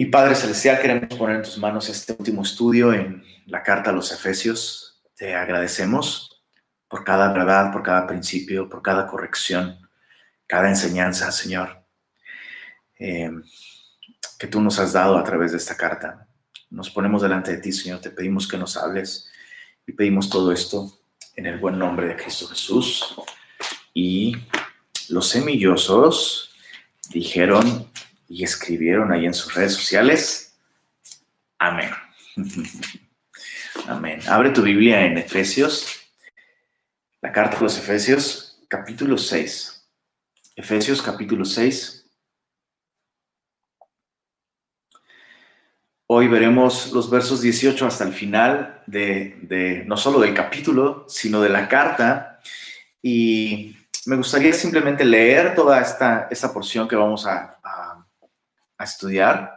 Y Padre Celestial, queremos poner en tus manos este último estudio en la carta a los Efesios. Te agradecemos por cada verdad, por cada principio, por cada corrección, cada enseñanza, Señor, eh, que tú nos has dado a través de esta carta. Nos ponemos delante de ti, Señor, te pedimos que nos hables y pedimos todo esto en el buen nombre de Cristo Jesús. Y los semillosos dijeron, y escribieron ahí en sus redes sociales. Amén. Amén. Abre tu Biblia en Efesios, la carta de los Efesios, capítulo 6. Efesios, capítulo 6. Hoy veremos los versos 18 hasta el final de, no solo del capítulo, sino de la carta. Y me gustaría simplemente leer toda esta, esta porción que vamos a estudiar,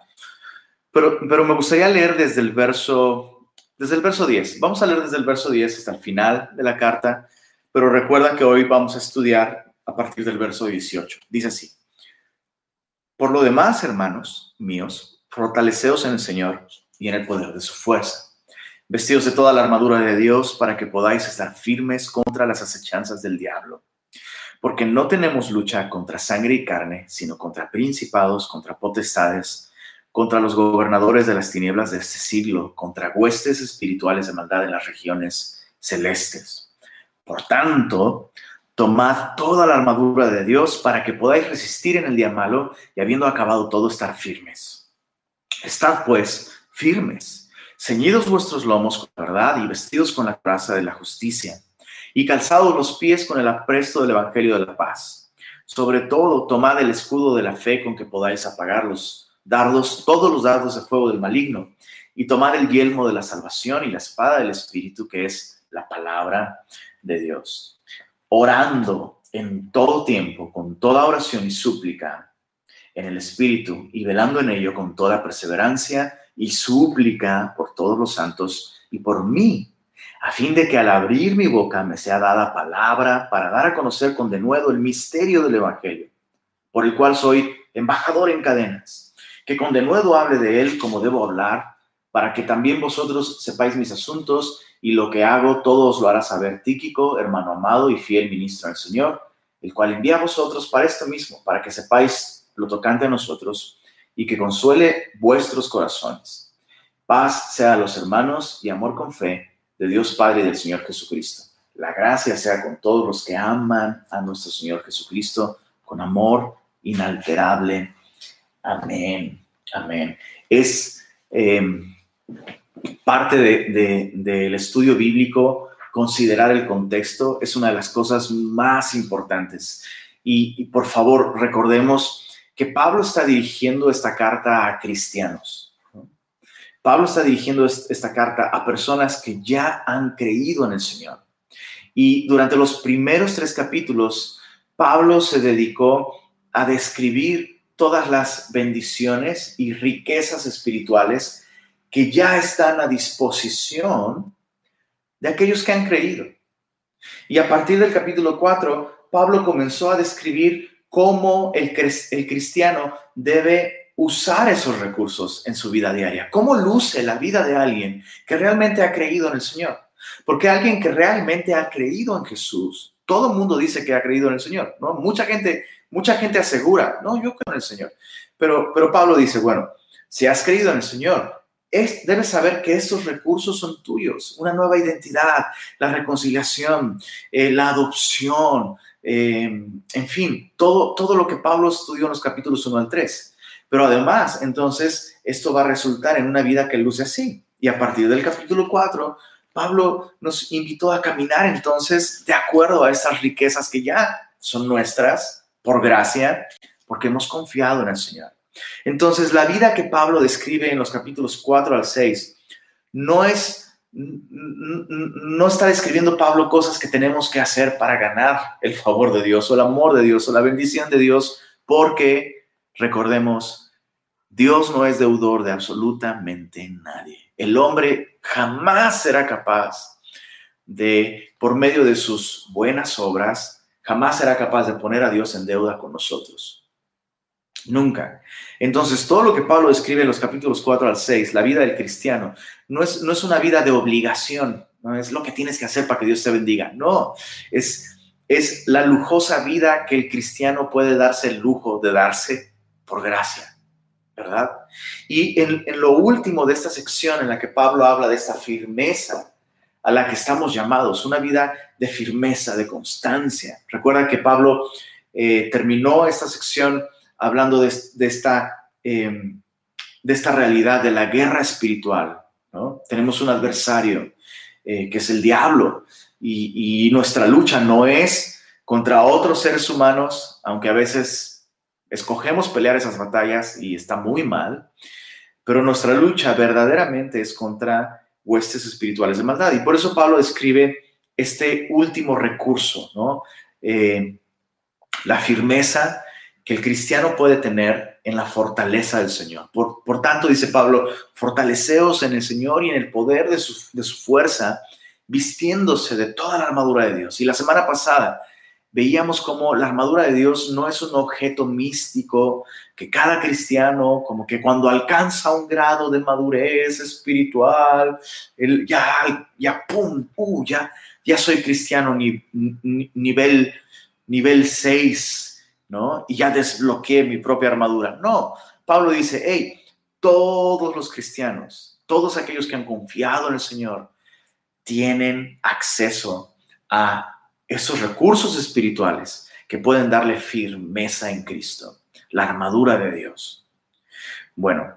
pero, pero me gustaría leer desde el verso, desde el verso 10. Vamos a leer desde el verso 10 hasta el final de la carta, pero recuerda que hoy vamos a estudiar a partir del verso 18. Dice así. Por lo demás, hermanos míos, fortaleceos en el Señor y en el poder de su fuerza. Vestidos de toda la armadura de Dios para que podáis estar firmes contra las acechanzas del diablo porque no tenemos lucha contra sangre y carne, sino contra principados, contra potestades, contra los gobernadores de las tinieblas de este siglo, contra huestes espirituales de maldad en las regiones celestes. Por tanto, tomad toda la armadura de Dios para que podáis resistir en el día malo y habiendo acabado todo, estar firmes. Estad pues firmes, ceñidos vuestros lomos con verdad y vestidos con la coraza de la justicia y calzados los pies con el apresto del Evangelio de la paz. Sobre todo, tomad el escudo de la fe con que podáis apagar los dardos, todos los dardos de fuego del maligno, y tomad el yelmo de la salvación y la espada del Espíritu, que es la palabra de Dios. Orando en todo tiempo, con toda oración y súplica en el Espíritu, y velando en ello con toda perseverancia y súplica por todos los santos y por mí a fin de que al abrir mi boca me sea dada palabra para dar a conocer con denuedo el misterio del Evangelio, por el cual soy embajador en cadenas, que con denuedo hable de él como debo hablar, para que también vosotros sepáis mis asuntos y lo que hago, todos lo hará saber Tíquico, hermano amado y fiel ministro del Señor, el cual envía a vosotros para esto mismo, para que sepáis lo tocante a nosotros y que consuele vuestros corazones. Paz sea a los hermanos y amor con fe de Dios Padre y del Señor Jesucristo. La gracia sea con todos los que aman a nuestro Señor Jesucristo con amor inalterable. Amén. Amén. Es em, parte del estudio bíblico considerar el contexto. Es una de las cosas más importantes. y por favor, recordemos que Pablo está dirigiendo esta carta a cristianos Pablo está dirigiendo esta carta a personas que ya han creído en el Señor. Y durante los primeros tres capítulos, Pablo se dedicó a describir todas las bendiciones y riquezas espirituales que ya están a disposición de aquellos que han creído. Y a partir del capítulo 4, Pablo comenzó a describir cómo el, el cristiano debe usar esos recursos en su vida diaria. ¿Cómo luce la vida de alguien que realmente ha creído en el Señor? Porque alguien que realmente ha creído en Jesús, todo el mundo dice que ha creído en el Señor, ¿no? Mucha gente, mucha gente asegura, no, yo creo en el Señor. Pero, pero Pablo dice, bueno, si has creído en el Señor, es, debes saber que esos recursos son tuyos, una nueva identidad, la reconciliación, eh, la adopción, eh, en fin, todo, todo lo que Pablo estudió en los capítulos 1 al 3. Pero además, entonces, esto va a resultar en una vida que luce así. Y a partir del capítulo 4, Pablo nos invitó a caminar entonces de acuerdo a estas riquezas que ya son nuestras por gracia, porque hemos confiado en el Señor. Entonces, la vida que Pablo describe en los capítulos 4 al 6 no es, no está describiendo Pablo cosas que tenemos que hacer para ganar el favor de Dios o el amor de Dios o la bendición de Dios, porque Recordemos, Dios no es deudor de absolutamente nadie. El hombre jamás será capaz de, por medio de sus buenas obras, jamás será capaz de poner a Dios en deuda con nosotros. Nunca. Entonces, todo lo que Pablo describe en los capítulos 4 al 6, la vida del cristiano, no es, no es una vida de obligación, no es lo que tienes que hacer para que Dios te bendiga. No, es, es la lujosa vida que el cristiano puede darse el lujo de darse por gracia, ¿verdad? Y en, lo último de esta sección en la que Pablo habla de esta firmeza a la que estamos llamados, una vida de firmeza, de constancia. Recuerda que Pablo eh, terminó esta sección hablando de, esta, em, de esta realidad de la guerra espiritual. ¿no? Tenemos un adversario eh, que es el diablo y nuestra lucha no es contra otros seres humanos, aunque a veces escogemos pelear esas batallas y está muy mal, pero nuestra lucha verdaderamente es contra huestes espirituales de maldad. Y por eso Pablo describe este último recurso, ¿no? Eh, la firmeza que el cristiano puede tener en la fortaleza del Señor. Por, por, tanto, dice Pablo, fortaleceos en el Señor y en el poder de su, de su fuerza, vistiéndose de toda la armadura de Dios. Y la semana pasada veíamos como la armadura de Dios no es un objeto místico que cada cristiano, como que cuando alcanza un grado de madurez espiritual, él ya, ya, pum, uh, ya, ya soy cristiano ni, nivel, nivel 6, ¿no? Y ya desbloqueé mi propia armadura. No, Pablo dice, hey, todos los cristianos, todos aquellos que han confiado en el Señor, tienen acceso a esos recursos espirituales que pueden darle firmeza en Cristo, la armadura de Dios. Bueno,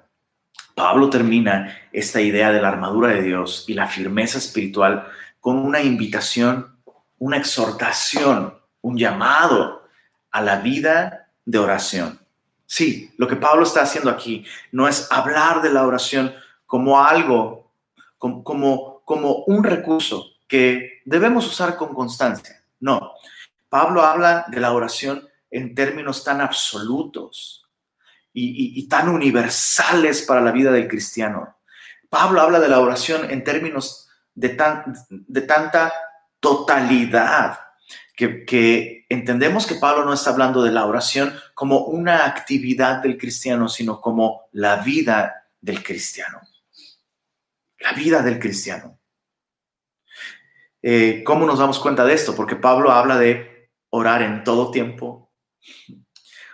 Pablo termina esta idea de la armadura de Dios y la firmeza espiritual con una invitación, una exhortación, un llamado a la vida de oración. Sí, lo que Pablo está haciendo aquí no es hablar de la oración como algo, como, como, como un recurso que debemos usar con constancia. No, Pablo habla de la oración en términos tan absolutos y, tan universales para la vida del cristiano. Pablo habla de la oración en términos de, tan, de tanta totalidad que, entendemos que Pablo no está hablando de la oración como una actividad del cristiano, sino como la vida del cristiano. La vida del cristiano. Eh, ¿Cómo nos damos cuenta de esto? Porque Pablo habla de orar en todo tiempo,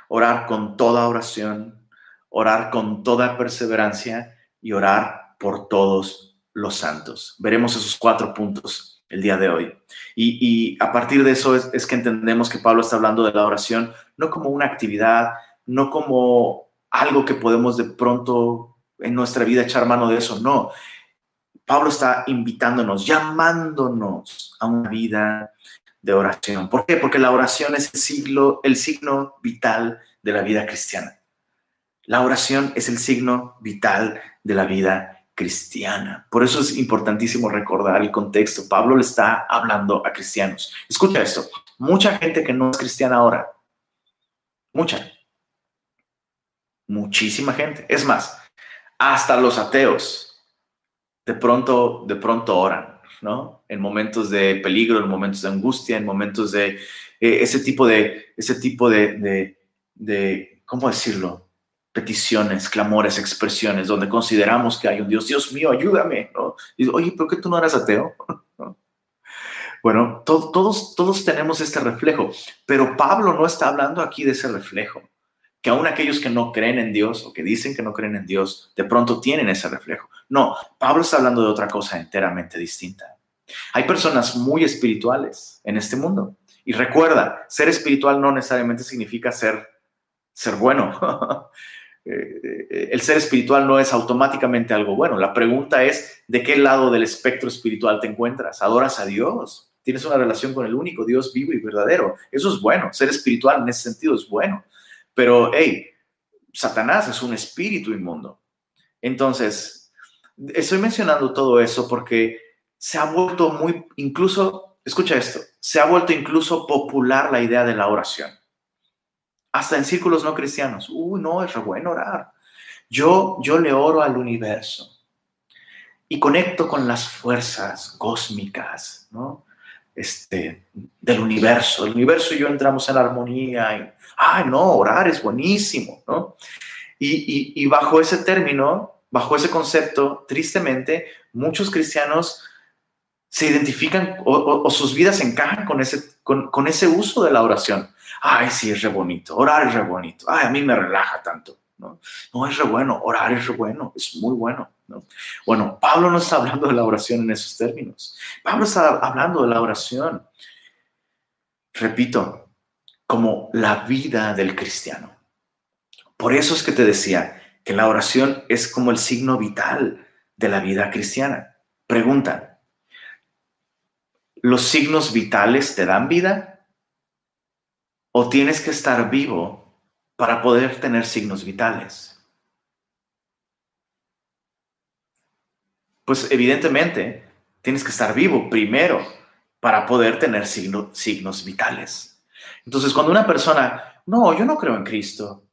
orar con toda oración, orar con toda perseverancia y orar por todos los santos. Veremos esos cuatro puntos el día de hoy. Y, a partir de eso es, que entendemos que Pablo está hablando de la oración no como una actividad, no como algo que podemos de pronto en nuestra vida echar mano de eso, no. Pablo está invitándonos, llamándonos a una vida de oración. ¿Por qué? Porque la oración es el signo, el signo vital de la vida cristiana. La oración es el signo vital de la vida cristiana. Por eso es importantísimo recordar el contexto. Pablo le está hablando a cristianos. Escucha esto. Mucha gente que no es cristiana ahora. Mucha. Muchísima gente. Es más, hasta los ateos de pronto, de pronto oran, ¿no? En momentos de peligro, en momentos de angustia, en momentos de eh, ese tipo de, ese tipo de, de, ¿cómo decirlo? Peticiones, clamores, expresiones, donde consideramos que hay un Dios, Dios mío, ayúdame, ¿no? Y, Oye, ¿por qué tú no eras ateo? Bueno, todos, todos tenemos este reflejo, pero Pablo no está hablando aquí de ese reflejo que aún aquellos que no creen en Dios o que dicen que no creen en Dios, de pronto tienen ese reflejo. No, Pablo está hablando de otra cosa enteramente distinta. Hay personas muy espirituales en este mundo. Y recuerda, ser espiritual no necesariamente significa ser, ser bueno. Eh, eh, el ser espiritual no es automáticamente algo bueno. La pregunta es, ¿de qué lado del espectro espiritual te encuentras? ¿Adoras a Dios? ¿Tienes una relación con el único Dios vivo y verdadero? Eso es bueno. Ser espiritual en ese sentido es bueno. Pero, hey, Satanás es un espíritu inmundo. Entonces, estoy mencionando todo eso porque se ha vuelto muy, incluso, escucha esto, se ha vuelto incluso popular la idea de la oración. Hasta en círculos no cristianos. Uy, no, es bueno orar. Yo, yo le oro al universo y conecto con las fuerzas cósmicas, ¿no? Este, del universo. El universo y yo entramos en armonía. Y, ay, no, orar es buenísimo, ¿no? Y, bajo ese término, bajo ese concepto, tristemente, muchos cristianos se identifican o, sus vidas encajan con ese, con, con, ese uso de la oración. Ay, sí, es re bonito, orar es re bonito. Ay, a mí me relaja tanto. ¿No? Es re bueno, orar es re bueno, es muy bueno. ¿no? Bueno, Pablo no está hablando de la oración en esos términos. Pablo está hablando de la oración, repito, como la vida del cristiano. Por eso es que te decía que la oración es como el signo vital de la vida cristiana. Pregunta, ¿los signos vitales te dan vida? ¿O tienes que estar vivo para poder tener signos vitales? Pues evidentemente tienes que estar vivo primero para poder tener signos vitales. Entonces, cuando una persona, no, yo no creo en Cristo,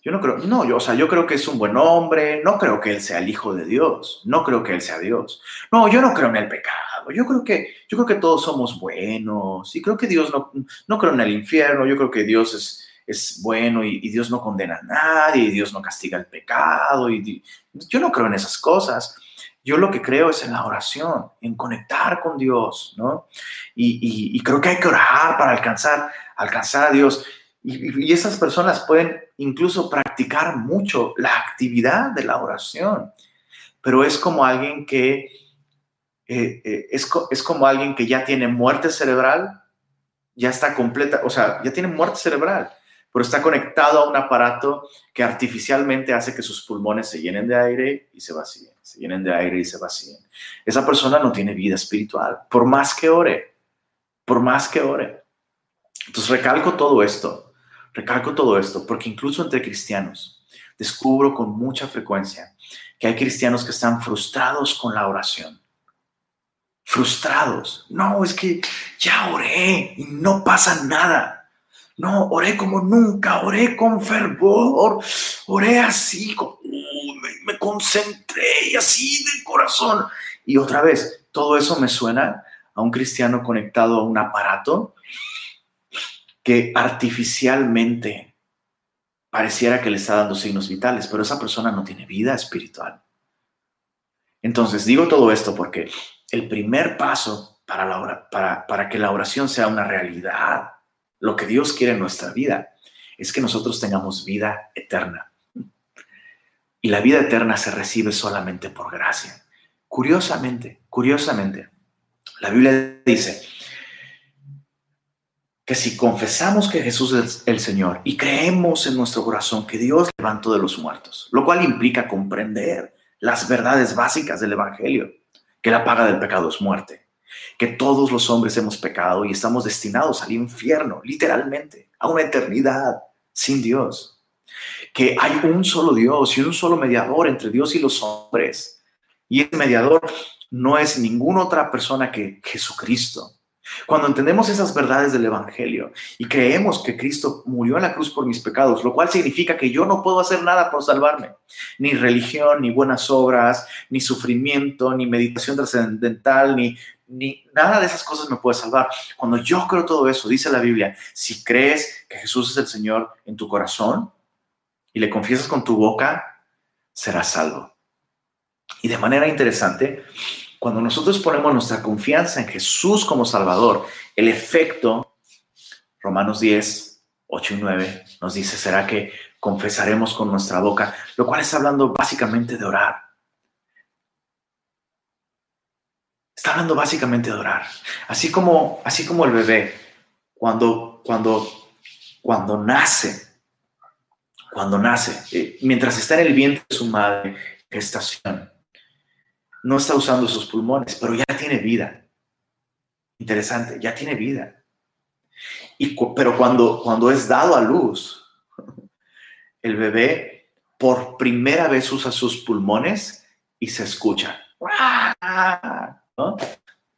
yo no creo, no, o sea, yo creo que es un buen hombre, no creo que él sea el hijo de Dios, no creo que él sea Dios. No, yo no creo en el pecado, yo creo que, yo creo que todos somos buenos y creo que Dios no, no creo en el infierno, yo creo que Dios es, es bueno y, Dios no condena a nadie y Dios no castiga el pecado. Y, yo no creo en esas cosas. Yo lo que creo es en la oración, en conectar con Dios, ¿no? Y, creo que hay que orar para alcanzar, alcanzar a Dios. Y, esas personas pueden incluso practicar mucho la actividad de la oración, pero es como alguien que eh, eh, es, es como alguien que ya tiene muerte cerebral, ya está completa, o sea, ya tiene muerte cerebral pero está conectado a un aparato que artificialmente hace que sus pulmones se llenen de aire y se vacíen, se llenen de aire y se vacíen. Esa persona no tiene vida espiritual, por más que ore, por más que ore. Entonces recalco todo esto, recalco todo esto, porque incluso entre cristianos descubro con mucha frecuencia que hay cristianos que están frustrados con la oración. Frustrados. No, es que ya oré y no pasa nada. No, oré como nunca, oré con fervor, oré así, uh, me, concentré y así de corazón. Y otra vez, todo eso me suena a un cristiano conectado a un aparato que artificialmente pareciera que le está dando signos vitales, pero esa persona no tiene vida espiritual. Entonces, digo todo esto porque el primer paso para, la, para, para que la oración sea una realidad lo que Dios quiere en nuestra vida es que nosotros tengamos vida eterna. Y la vida eterna se recibe solamente por gracia. Curiosamente, curiosamente, la Biblia dice que si confesamos que Jesús es el Señor y creemos en nuestro corazón que Dios levantó de los muertos, lo cual implica comprender las verdades básicas del Evangelio, que la paga del pecado es muerte, que todos los hombres hemos pecado y estamos destinados al infierno, literalmente, a una eternidad sin Dios. Que hay un solo Dios y un solo mediador entre Dios y los hombres. Y ese mediador no es ninguna otra persona que Jesucristo. Cuando entendemos esas verdades del Evangelio y creemos que Cristo murió en la cruz por mis pecados, lo cual significa que yo no puedo hacer nada por salvarme, ni religión, ni buenas obras, ni sufrimiento, ni meditación trascendental, ni, ni nada de esas cosas me puede salvar. Cuando yo creo todo eso, dice la Biblia, si crees que Jesús es el Señor en tu corazón y le confiesas con tu boca, serás salvo. Y de manera interesante, cuando nosotros ponemos nuestra confianza en Jesús como Salvador, el efecto, Romanos 10, 8 y 9, nos dice, será que confesaremos con nuestra boca, lo cual está hablando básicamente de orar. Está hablando básicamente de orar. Así como, así como el bebé, cuando, cuando, cuando nace, cuando nace, eh, mientras está en el vientre de su madre, gestación, no está usando sus pulmones, pero ya tiene vida. Interesante, ya tiene vida. Y, pero cuando, cuando es dado a luz, el bebé por primera vez usa sus pulmones y se escucha.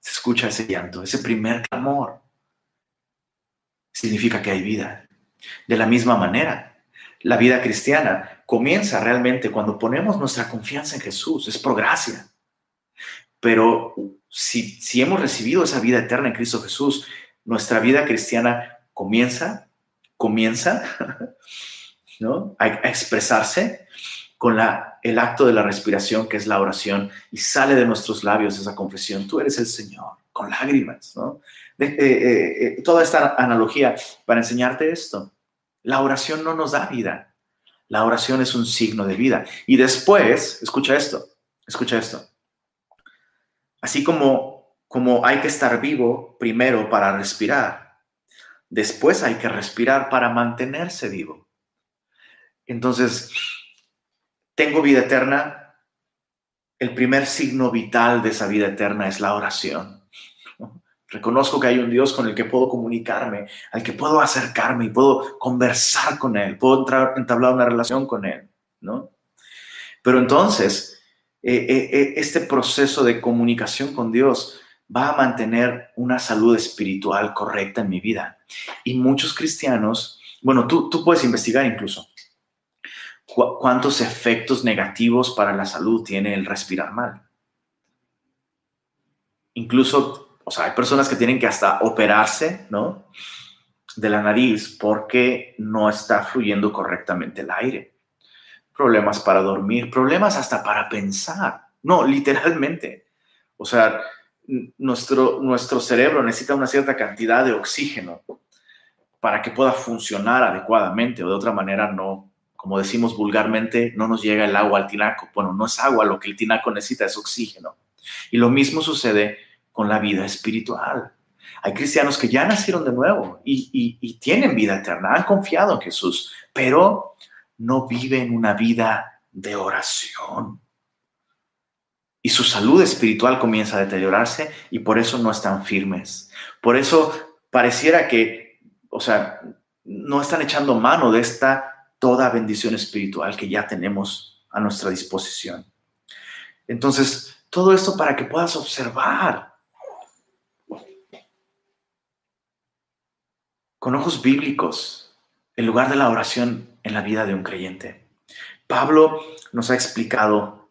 Se escucha ese llanto, ese primer clamor. Significa que hay vida. De la misma manera, la vida cristiana comienza realmente cuando ponemos nuestra confianza en Jesús. Es por gracia. Pero si, si hemos recibido esa vida eterna en Cristo Jesús, nuestra vida cristiana comienza, comienza, ¿no? A, expresarse con la, el acto de la respiración, que es la oración, y sale de nuestros labios esa confesión, tú eres el Señor, con lágrimas, ¿no? Eh, eh, eh, toda esta analogía para enseñarte esto. La oración no nos da vida, la oración es un signo de vida. Y después, escucha esto, escucha esto. Así como, como hay que estar vivo primero para respirar, después hay que respirar para mantenerse vivo. Entonces, tengo vida eterna. El primer signo vital de esa vida eterna es la oración. Reconozco que hay un Dios con el que puedo comunicarme, al que puedo acercarme y puedo conversar con Él, puedo entablar una relación con Él, ¿no? Pero entonces, eh, eh, eh, este proceso de comunicación con Dios va a mantener una salud espiritual correcta en mi vida. Y muchos cristianos, bueno, tú puedes investigar incluso cuántos efectos negativos para la salud tiene el respirar mal. Incluso, o sea, hay personas que tienen que hasta operarse, ¿no? De la nariz porque no está fluyendo correctamente el aire problemas para dormir, problemas hasta para pensar. No, literalmente. O sea, nuestro, nuestro cerebro necesita una cierta cantidad de oxígeno para que pueda funcionar adecuadamente o de otra manera no, como decimos vulgarmente, no nos llega el agua al tinaco. Bueno, no es agua, lo que el tinaco necesita es oxígeno. Y lo mismo sucede con la vida espiritual. Hay cristianos que ya nacieron de nuevo y, y tienen vida eterna, han confiado en Jesús, pero no viven una vida de oración. Y su salud espiritual comienza a deteriorarse y por eso no están firmes. Por eso pareciera que, o sea, no están echando mano de esta toda bendición espiritual que ya tenemos a nuestra disposición. Entonces, todo esto para que puedas observar con ojos bíblicos, en lugar de la oración, en la vida de un creyente. Pablo nos ha explicado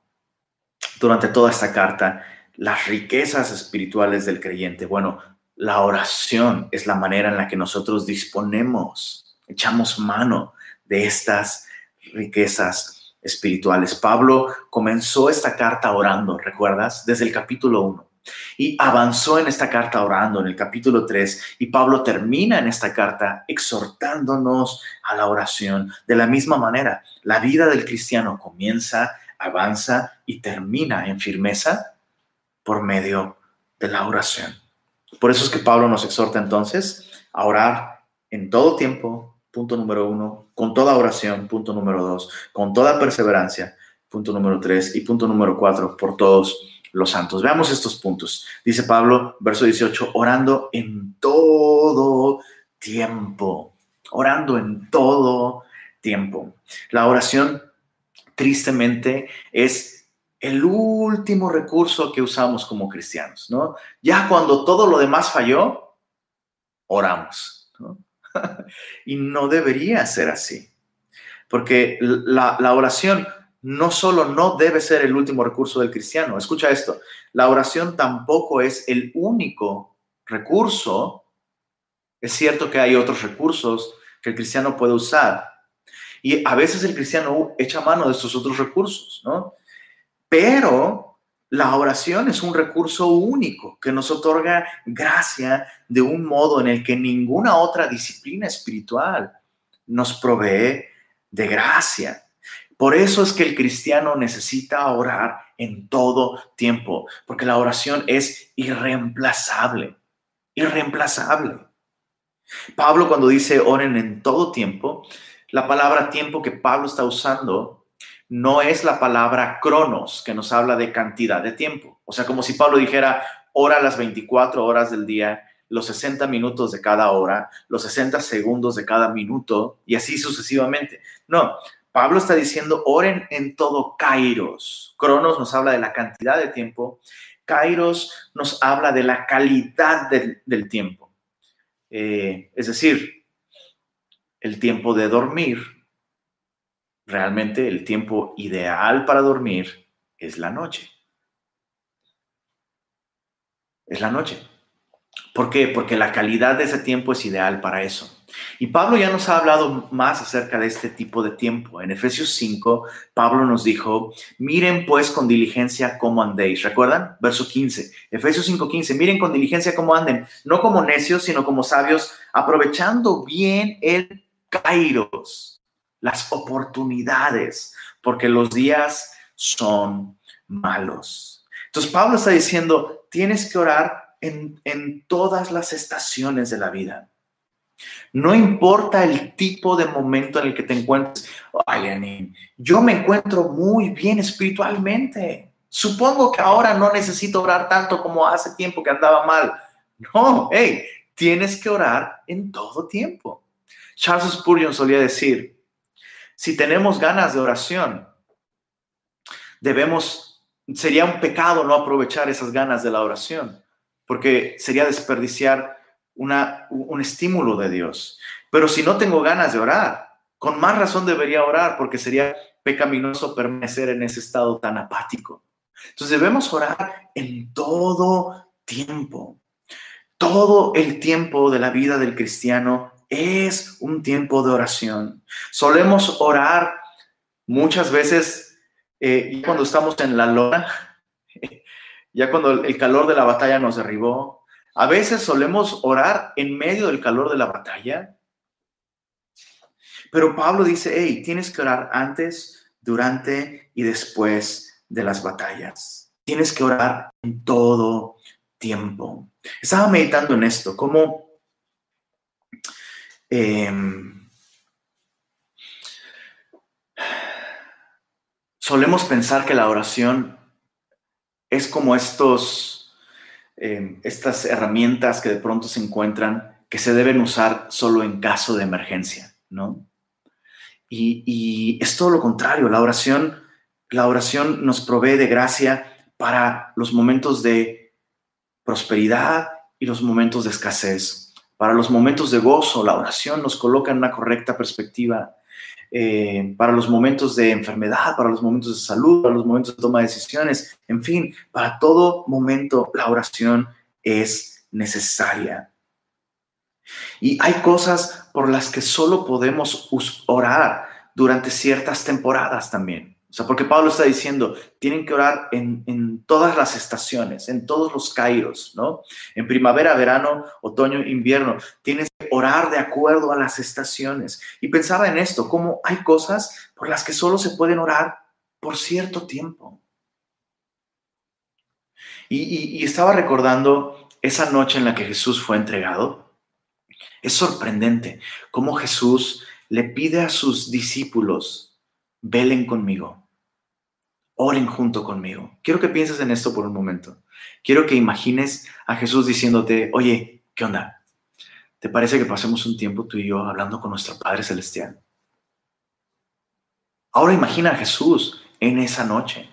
durante toda esta carta las riquezas espirituales del creyente. Bueno, la oración es la manera en la que nosotros disponemos, echamos mano de estas riquezas espirituales. Pablo comenzó esta carta orando, ¿recuerdas? Desde el capítulo 1. Y avanzó en esta carta orando en el capítulo 3 y Pablo termina en esta carta exhortándonos a la oración. De la misma manera, la vida del cristiano comienza, avanza y termina en firmeza por medio de la oración. Por eso es que Pablo nos exhorta entonces a orar en todo tiempo, punto número uno, con toda oración, punto número dos, con toda perseverancia, punto número tres, y punto número cuatro, por todos los santos. Veamos estos puntos. Dice Pablo, verso 18, orando en todo tiempo, orando en todo tiempo. La oración, tristemente, es el último recurso que usamos como cristianos, ¿no? Ya cuando todo lo demás falló, oramos, ¿no? y no debería ser así, porque la, oración no solo no debe ser el último recurso del cristiano, escucha esto, la oración tampoco es el único recurso. Es cierto que hay otros recursos que el cristiano puede usar. Y a veces el cristiano echa mano de estos otros recursos, ¿no? Pero la oración es un recurso único que nos otorga gracia de un modo en el que ninguna otra disciplina espiritual nos provee de gracia. Por eso es que el cristiano necesita orar en todo tiempo, porque la oración es irreemplazable, irreemplazable. Pablo cuando dice oren en todo tiempo, la palabra tiempo que Pablo está usando no es la palabra cronos, que nos habla de cantidad de tiempo. O sea, como si Pablo dijera, ora las 24 horas del día, los 60 minutos de cada hora, los 60 segundos de cada minuto y así sucesivamente. No, Pablo está diciendo, oren en todo Kairos. Cronos nos habla de la cantidad de tiempo. Kairos nos habla de la calidad del, tiempo. Eh, es decir, el tiempo de dormir. Realmente el tiempo ideal para dormir es la noche. es la noche. ¿Por qué? Porque la calidad de ese tiempo es ideal para eso. Y Pablo ya nos ha hablado más acerca de este tipo de tiempo. En Efesios 5, Pablo nos dijo, miren pues con diligencia cómo andéis. ¿Recuerdan? Verso 15. Efesios 5, 15. Miren con diligencia cómo anden, no como necios, sino como sabios, aprovechando bien el kairos, las oportunidades, porque los días son malos. Entonces Pablo está diciendo, tienes que orar en, en todas las estaciones de la vida. No importa el tipo de momento en el que te encuentres. Ay, yo me encuentro muy bien espiritualmente. Supongo que ahora no necesito orar tanto como hace tiempo que andaba mal. No, hey, tienes que orar en todo tiempo. Charles Spurgeon solía decir, si tenemos ganas de oración, debemos, sería un pecado no aprovechar esas ganas de la oración, porque sería desperdiciar una, un estímulo de Dios. Pero si no tengo ganas de orar, con más razón debería orar porque sería pecaminoso permanecer en ese estado tan apático. Entonces debemos orar en todo tiempo. Todo el tiempo de la vida del cristiano es un tiempo de oración. Solemos orar muchas veces eh, cuando estamos en la lona, ya cuando el calor de la batalla nos derribó, a veces solemos orar en medio del calor de la batalla. Pero Pablo dice, hey, tienes que orar antes, durante y después de las batallas. Tienes que orar en todo tiempo. Estaba meditando en esto, cómo em, solemos pensar que la oración es como estos Em, estas herramientas que de pronto se encuentran que se deben usar solo en caso de emergencia, ¿no? Y, es todo lo contrario, la oración, la oración nos provee de gracia para los momentos de prosperidad y los momentos de escasez. Para los momentos de gozo, la oración nos coloca en una correcta perspectiva eh, para los momentos de enfermedad, para los momentos de salud, para los momentos de toma de decisiones, en fin, para todo momento la oración es necesaria. Y hay cosas por las que solo podemos orar durante ciertas temporadas también. O sea, porque Pablo está diciendo, tienen que orar en, todas las estaciones, en todos los kairos, ¿no? En primavera, verano, otoño, invierno. Tienes que orar de acuerdo a las estaciones. Y pensaba en esto, cómo hay cosas por las que solo se pueden orar por cierto tiempo. Y, y estaba recordando esa noche en la que Jesús fue entregado. Es sorprendente cómo Jesús le pide a sus discípulos, velen conmigo oren junto conmigo. Quiero que pienses en esto por un momento. Quiero que imagines a Jesús diciéndote, oye, ¿qué onda? ¿Te parece que pasemos un tiempo tú y yo hablando con nuestro Padre Celestial? Ahora imagina a Jesús en esa noche,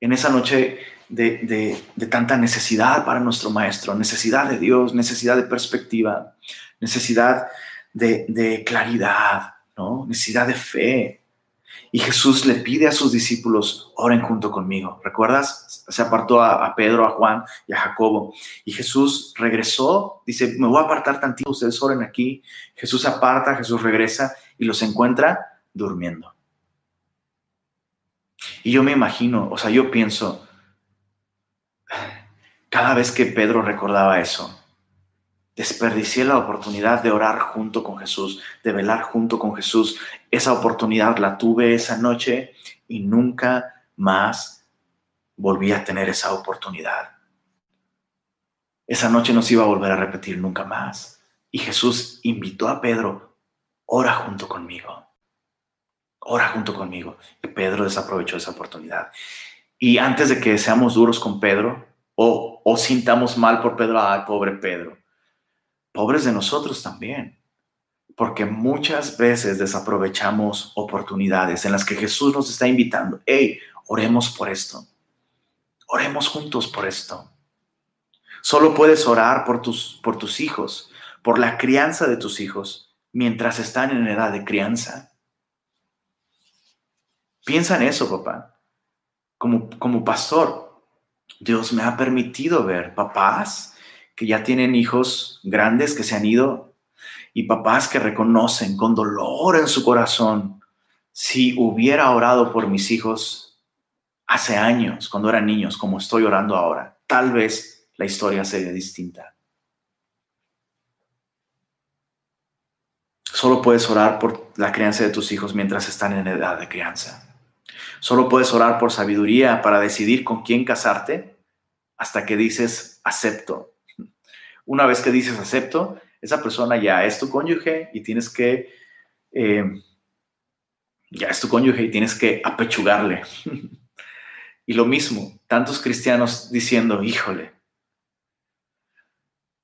en esa noche de, tanta necesidad para nuestro Maestro, necesidad de Dios, necesidad de perspectiva, necesidad de, de claridad, ¿no? necesidad de fe, y Jesús le pide a sus discípulos, oren junto conmigo. ¿Recuerdas? Se apartó a, Pedro, a Juan y a Jacobo. Y Jesús regresó, dice, me voy a apartar tantito, ustedes oren aquí. Jesús aparta, Jesús regresa y los encuentra durmiendo. Y yo me imagino, o sea, yo pienso, cada vez que Pedro recordaba eso, desperdicié la oportunidad de orar junto con Jesús, de velar junto con Jesús. Esa oportunidad la tuve esa noche y nunca más volví a tener esa oportunidad. Esa noche no se iba a volver a repetir nunca más. Y Jesús invitó a Pedro, ora junto conmigo. Ora junto conmigo. Y Pedro desaprovechó esa oportunidad. Y antes de que seamos duros con Pedro o, o sintamos mal por Pedro, ay, pobre Pedro, pobres de nosotros también, porque muchas veces desaprovechamos oportunidades en las que Jesús nos está invitando, hey, oremos por esto, oremos juntos por esto. Solo puedes orar por tus, por tus hijos, por la crianza de tus hijos, mientras están en edad de crianza. Piensa en eso, papá. Como, como pastor, Dios me ha permitido ver papás que ya tienen hijos grandes que se han ido y papás que reconocen con dolor en su corazón, si hubiera orado por mis hijos hace años, cuando eran niños, como estoy orando ahora, tal vez la historia sería distinta. Solo puedes orar por la crianza de tus hijos mientras están en edad de crianza. Solo puedes orar por sabiduría para decidir con quién casarte hasta que dices acepto. Una vez que dices acepto, esa persona ya es tu cónyuge y tienes que, eh, ya es tu cónyuge y tienes que apechugarle. y lo mismo, tantos cristianos diciendo, híjole,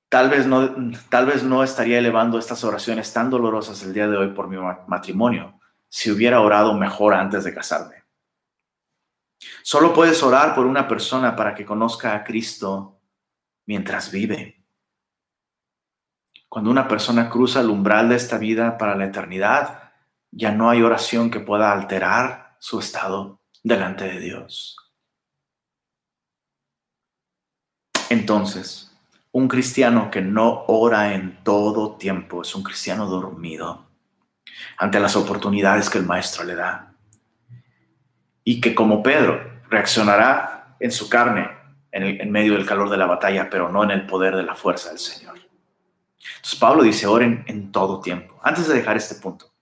tal vez, no, tal vez no estaría elevando estas oraciones tan dolorosas el día de hoy por mi matrimonio si hubiera orado mejor antes de casarme. Solo puedes orar por una persona para que conozca a Cristo mientras vive. Cuando una persona cruza el umbral de esta vida para la eternidad, ya no hay oración que pueda alterar su estado delante de Dios. Entonces, un cristiano que no ora en todo tiempo es un cristiano dormido ante las oportunidades que el maestro le da. Y que como Pedro reaccionará en su carne en, en medio del calor de la batalla, pero no en el poder de la fuerza del Señor. Entonces Pablo dice, oren en todo tiempo. Antes de dejar este punto,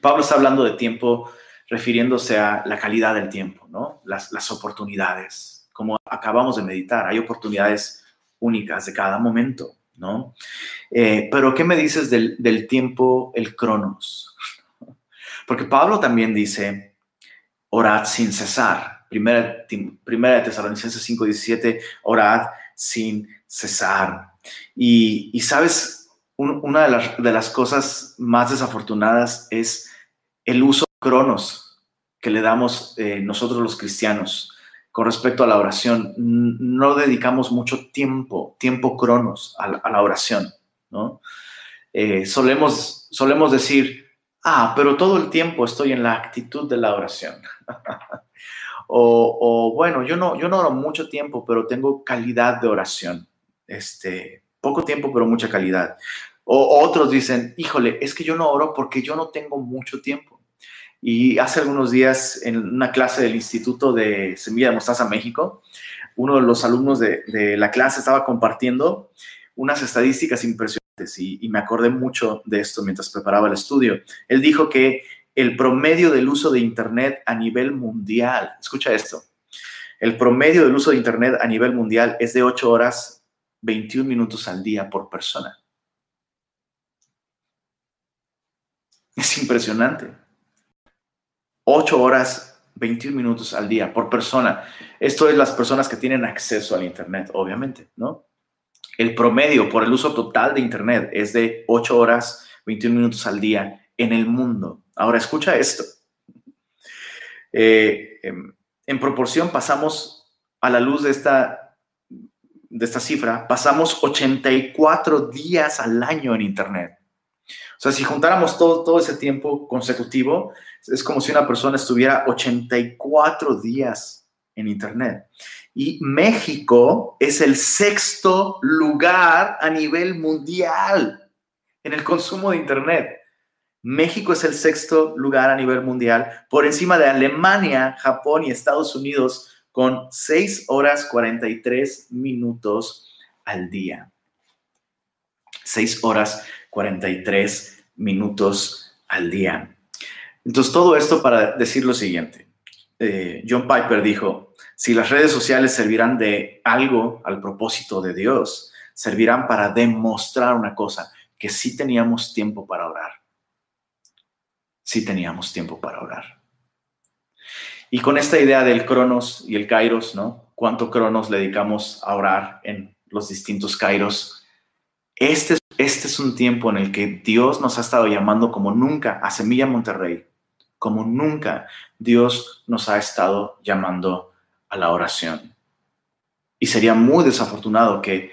Pablo está hablando de tiempo refiriéndose a la calidad del tiempo, ¿no? Las, oportunidades, como acabamos de meditar, hay oportunidades únicas de cada momento, ¿no? Eh, pero ¿qué me dices del, del tiempo, el cronos? Porque Pablo también dice, orad sin cesar. Primera, primera de Tesalonicenses 5:17, orad sin cesar. Y, sabes, una de las, de las, cosas más desafortunadas es el uso de cronos que le damos eh, nosotros los cristianos con respecto a la oración. No dedicamos mucho tiempo, tiempo cronos a, la oración, ¿no? Eh, solemos, solemos decir, ah, pero todo el tiempo estoy en la actitud de la oración. o, o, bueno, yo no, yo no oro mucho tiempo, pero tengo calidad de oración este, poco tiempo, pero mucha calidad. O otros dicen, híjole, es que yo no oro porque yo no tengo mucho tiempo. Y hace algunos días en una clase del Instituto de Semilla de Mostaza México, uno de los alumnos de, la clase estaba compartiendo unas estadísticas impresionantes y, y, me acordé mucho de esto mientras preparaba el estudio. Él dijo que el promedio del uso de Internet a nivel mundial, escucha esto, el promedio del uso de Internet a nivel mundial es de 8 horas 21 minutos al día por persona. Es impresionante. 8 horas, 21 minutos al día por persona. Esto es las personas que tienen acceso al Internet, obviamente, ¿no? El promedio por el uso total de Internet es de 8 horas, 21 minutos al día en el mundo. Ahora, escucha esto. Eh, em, en proporción pasamos a la luz de esta de esta cifra, pasamos 84 días al año en Internet. O sea, si juntáramos todo, todo ese tiempo consecutivo, es como si una persona estuviera 84 días en Internet. Y México es el sexto lugar a nivel mundial en el consumo de Internet. México es el sexto lugar a nivel mundial, por encima de Alemania, Japón y Estados Unidos, con 6 horas 43 minutos al día. 6 horas 43 minutos al día. Entonces, todo esto para decir lo siguiente. Eh, John Piper dijo, si las redes sociales servirán de algo al propósito de Dios, servirán para demostrar una cosa, que sí teníamos tiempo para orar. Sí teníamos tiempo para orar. Y con esta idea del cronos y el kairos, ¿no? ¿Cuánto cronos le dedicamos a orar en los distintos kairos? Este, este es un tiempo en el que Dios nos ha estado llamando como nunca a Semilla Monterrey, como nunca Dios nos ha estado llamando a la oración. Y sería muy desafortunado que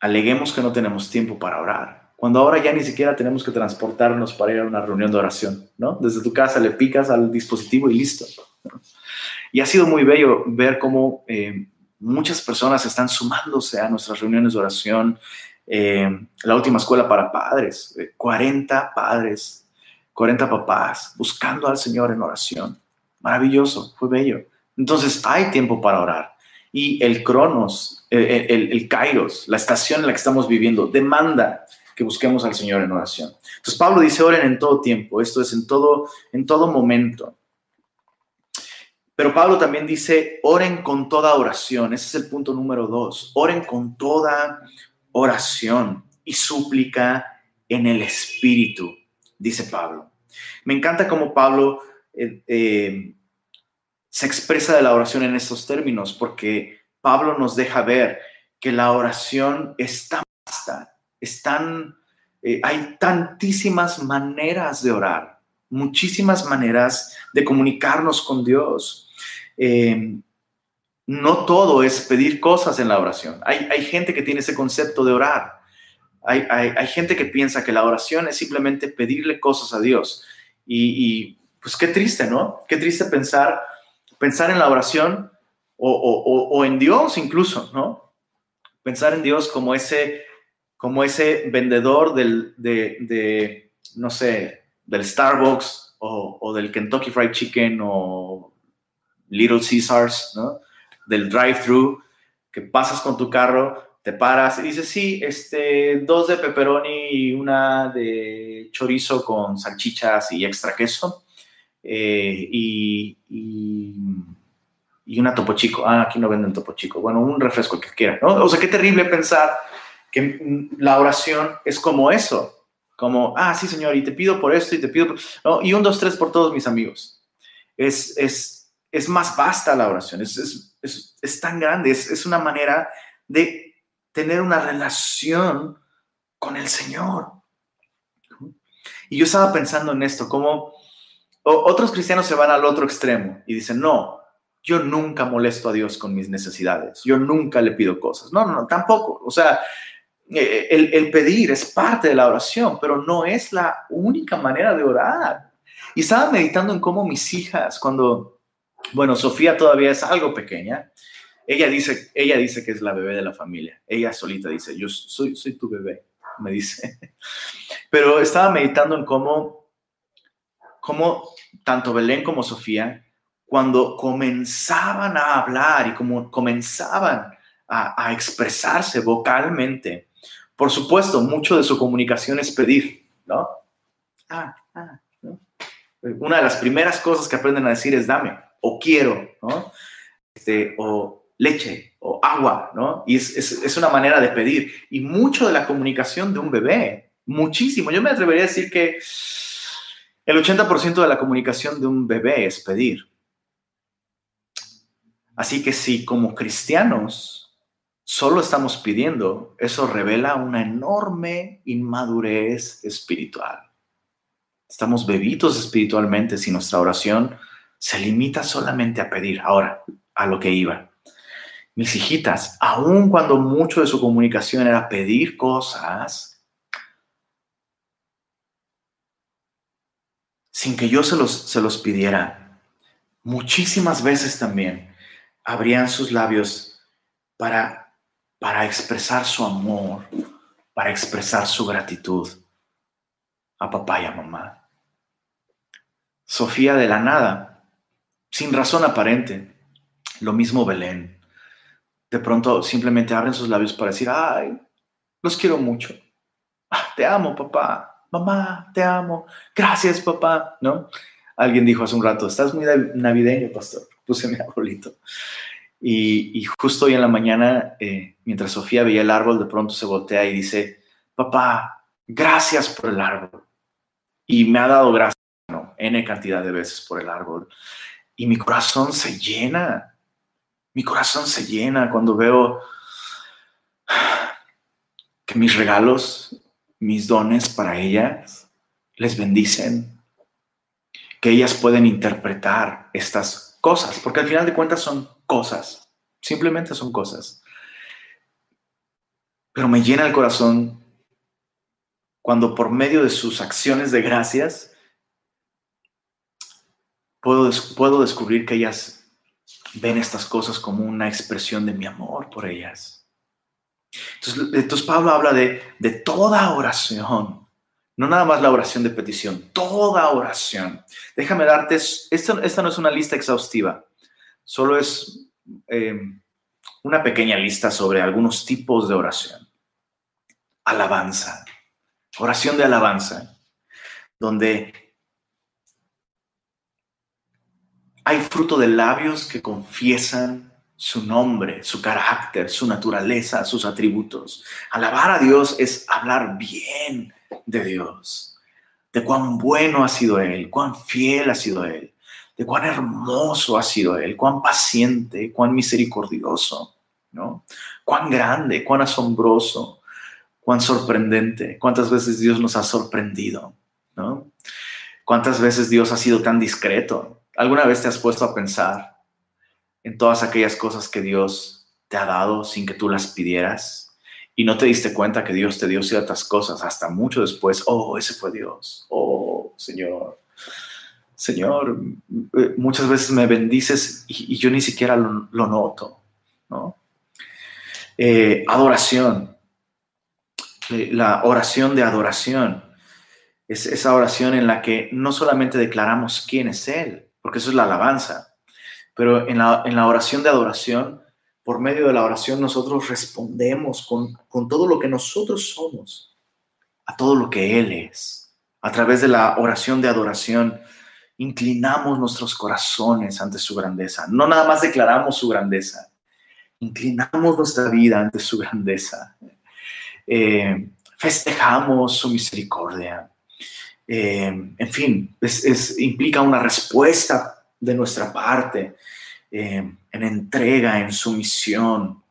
aleguemos que no tenemos tiempo para orar cuando ahora ya ni siquiera tenemos que transportarnos para ir a una reunión de oración, ¿no? Desde tu casa le picas al dispositivo y listo. Y ha sido muy bello ver cómo eh, muchas personas están sumándose a nuestras reuniones de oración. Eh, la última escuela para padres, 40 padres, 40 papás buscando al Señor en oración. Maravilloso, fue bello. Entonces hay tiempo para orar. Y el cronos, el, el, el kairos, la estación en la que estamos viviendo, demanda que busquemos al Señor en oración. Entonces Pablo dice, oren en todo tiempo, esto es en todo, en todo momento. Pero Pablo también dice, oren con toda oración, ese es el punto número dos, oren con toda oración y súplica en el Espíritu, dice Pablo. Me encanta cómo Pablo eh, eh, se expresa de la oración en estos términos, porque Pablo nos deja ver que la oración es tan es tan, eh, hay tantísimas maneras de orar, muchísimas maneras de comunicarnos con Dios. Eh, no todo es pedir cosas en la oración. Hay, hay gente que tiene ese concepto de orar. Hay, hay, gente que piensa que la oración es simplemente pedirle cosas a Dios. Y, pues qué triste, ¿no? Qué triste pensar, pensar en la oración o, o en Dios incluso, ¿no? Pensar en Dios como ese como ese vendedor del, de, no sé, del Starbucks o, del Kentucky Fried Chicken o Little Caesars, ¿no? Del drive-thru, que pasas con tu carro, te paras y dices, sí, este, dos de pepperoni y una de chorizo con salchichas y extra queso. Eh, y, y, y, una topo chico. Ah, aquí no venden topo chico. Bueno, un refresco que quiera, ¿no? O sea, qué terrible pensar que la oración es como eso, como, ah, sí, Señor, y te pido por esto y te pido, por... y un, dos, tres por todos mis amigos. Es, es, es más vasta la oración, es, es, es, es tan grande, es, es una manera de tener una relación con el Señor. Y yo estaba pensando en esto, como otros cristianos se van al otro extremo y dicen, no, yo nunca molesto a Dios con mis necesidades, yo nunca le pido cosas. No, no, no, tampoco. O sea, eh, el, pedir es parte de la oración, pero no es la única manera de orar. Y estaba meditando en cómo mis hijas, cuando, bueno, Sofía todavía es algo pequeña, ella dice, ella dice que es la bebé de la familia. Ella solita dice, yo soy, soy tu bebé, me dice. Pero estaba meditando en cómo, cómo tanto Belén como Sofía, cuando comenzaban a hablar y como comenzaban a expresarse vocalmente, por supuesto, mucho de su comunicación es pedir, ¿no? Ah, ah, ¿no? Una de las primeras cosas que aprenden a decir es dame, o quiero, ¿no? Este, o leche, o agua, ¿no? Y es, es, es una manera de pedir. Y mucho de la comunicación de un bebé, muchísimo. Yo me atrevería a decir que el 80% de la comunicación de un bebé es pedir. Así que si como cristianos solo estamos pidiendo, eso revela una enorme inmadurez espiritual. Estamos bebitos espiritualmente si nuestra oración se limita solamente a pedir. Ahora, a lo que iba. Mis hijitas, aun cuando mucho de su comunicación era pedir cosas, sin que yo se los, se los pidiera, muchísimas veces también abrían sus labios para para expresar su amor, para expresar su gratitud a papá y a mamá. Sofía de la nada, sin razón aparente, lo mismo Belén. De pronto simplemente abren sus labios para decir, ay, los quiero mucho. Ah, te amo, papá. Mamá, te amo. Gracias, papá. ¿No? Alguien dijo hace un rato, estás muy navideño, pastor. Puse mi abuelito. Y, justo hoy en la mañana, eh, mientras Sofía veía el árbol, de pronto se voltea y dice, papá, gracias por el árbol. Y me ha dado gracias, ¿no? N cantidad de veces por el árbol. Y mi corazón se llena, mi corazón se llena cuando veo que mis regalos, mis dones para ellas, les bendicen, que ellas pueden interpretar estas cosas, porque al final de cuentas son cosas, simplemente son cosas. Pero me llena el corazón cuando por medio de sus acciones de gracias puedo, puedo descubrir que ellas ven estas cosas como una expresión de mi amor por ellas. Entonces, Pablo habla de, de toda oración, no nada más la oración de petición, toda oración. Déjame darte, esta, esta no es una lista exhaustiva, solo es eh, una pequeña lista sobre algunos tipos de oración. Alabanza, oración de alabanza, donde hay fruto de labios que confiesan su nombre, su carácter, su naturaleza, sus atributos. Alabar a Dios es hablar bien de Dios, de cuán bueno ha sido Él, cuán fiel ha sido Él, de cuán hermoso ha sido Él, cuán paciente, cuán misericordioso, ¿no? Cuán grande, cuán asombroso, cuán sorprendente, cuántas veces Dios nos ha sorprendido, ¿no? Cuántas veces Dios ha sido tan discreto. ¿Alguna vez te has puesto a pensar en todas aquellas cosas que Dios te ha dado sin que tú las pidieras? Y no te diste cuenta que Dios te dio ciertas cosas hasta mucho después. Oh, ese fue Dios. Oh, Señor. Señor, eh, muchas veces me bendices y, yo ni siquiera lo, noto. ¿no? Eh, adoración. Eh, la oración de adoración es esa oración en la que no solamente declaramos quién es Él, porque eso es la alabanza, pero en la, en la oración de adoración, por medio de la oración nosotros respondemos con, con todo lo que nosotros somos, a todo lo que Él es. A través de la oración de adoración, inclinamos nuestros corazones ante su grandeza. No nada más declaramos su grandeza, inclinamos nuestra vida ante su grandeza. Eh, festejamos su misericordia. Eh, en fin, implica una respuesta de nuestra parte eh, en entrega, en sumisión,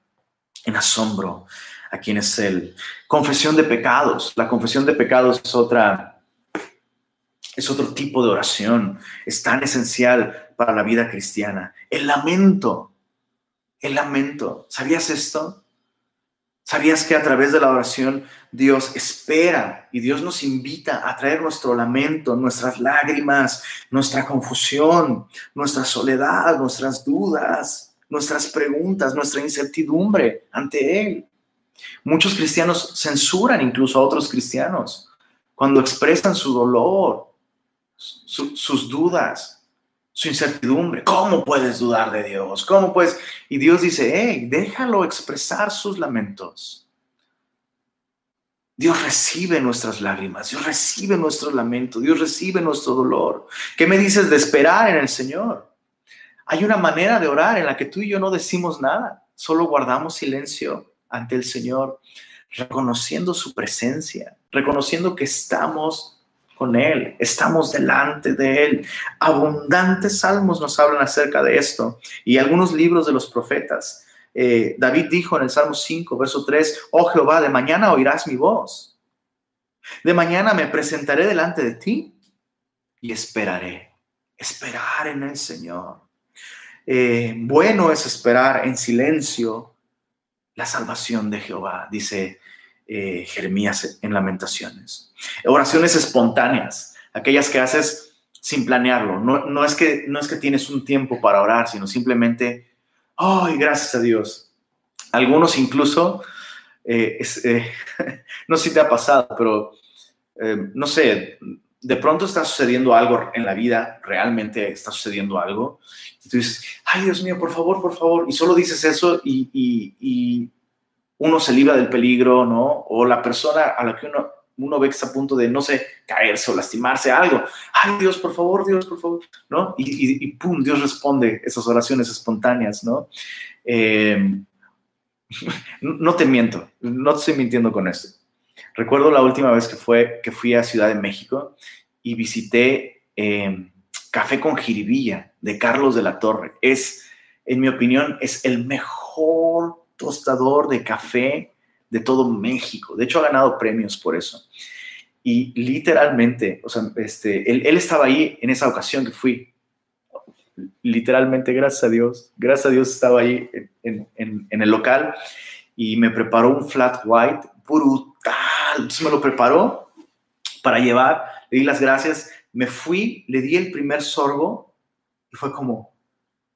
en asombro a quien es Él. Confesión de pecados. La confesión de pecados es otra, es otro tipo de oración. Es tan esencial para la vida cristiana. El lamento. El lamento. ¿Sabías esto? ¿Sabías que a través de la oración Dios espera y Dios nos invita a traer nuestro lamento, nuestras lágrimas, nuestra confusión, nuestra soledad, nuestras dudas, nuestras preguntas, nuestra incertidumbre ante Él? Muchos cristianos censuran incluso a otros cristianos cuando expresan su dolor, sus dudas, su incertidumbre. ¿Cómo puedes dudar de Dios? ¿Cómo puedes? Y Dios dice, hey, déjalo expresar sus lamentos. Dios recibe nuestras lágrimas, Dios recibe nuestro lamento, Dios recibe nuestro dolor. ¿Qué me dices de esperar en el Señor? Hay una manera de orar en la que tú y yo no decimos nada, solo guardamos silencio ante el Señor, reconociendo su presencia, reconociendo que estamos Él, estamos delante de Él. Abundantes salmos nos hablan acerca de esto y algunos libros de los profetas. Eh, David dijo en el Salmo 5, verso 3, oh Jehová, de mañana oirás mi voz. De mañana me presentaré delante de ti y esperaré. Esperar en el Señor. Eh, bueno es esperar en silencio la salvación de Jehová, dice eh, Jeremías en Lamentaciones. Oraciones espontáneas, aquellas que haces sin planearlo. No, es que, no es que tienes un tiempo para orar, sino simplemente, ¡ay, gracias a Dios! Algunos incluso, eh, eh, no sé si te ha pasado, pero no sé, de pronto está sucediendo algo en la vida, realmente está sucediendo algo, y tú dices, ay Dios mío, por favor, por favor, y solo dices eso y uno se libra del peligro, ¿no? O la persona a la que uno, uno ve que está a punto de, no sé, caerse o lastimarse, algo. Ay, Dios, por favor, Dios, por favor, ¿no? Y, pum, Dios responde esas oraciones espontáneas, ¿no? Eh, no te miento, no te estoy mintiendo con esto. Recuerdo la última vez que, fue, que fui a Ciudad de México y visité eh, Café con Jiribilla de Carlos de la Torre. Es, en mi opinión, es el mejor tostador de café de todo México. De hecho, ha ganado premios por eso. Y literalmente, o sea, este, él, estaba ahí en esa ocasión que fui. Literalmente, gracias a Dios, gracias a Dios estaba ahí en, el local y me preparó un flat white brutal. Entonces me lo preparó para llevar, le di las gracias, me fui, le di el primer sorbo y fue como,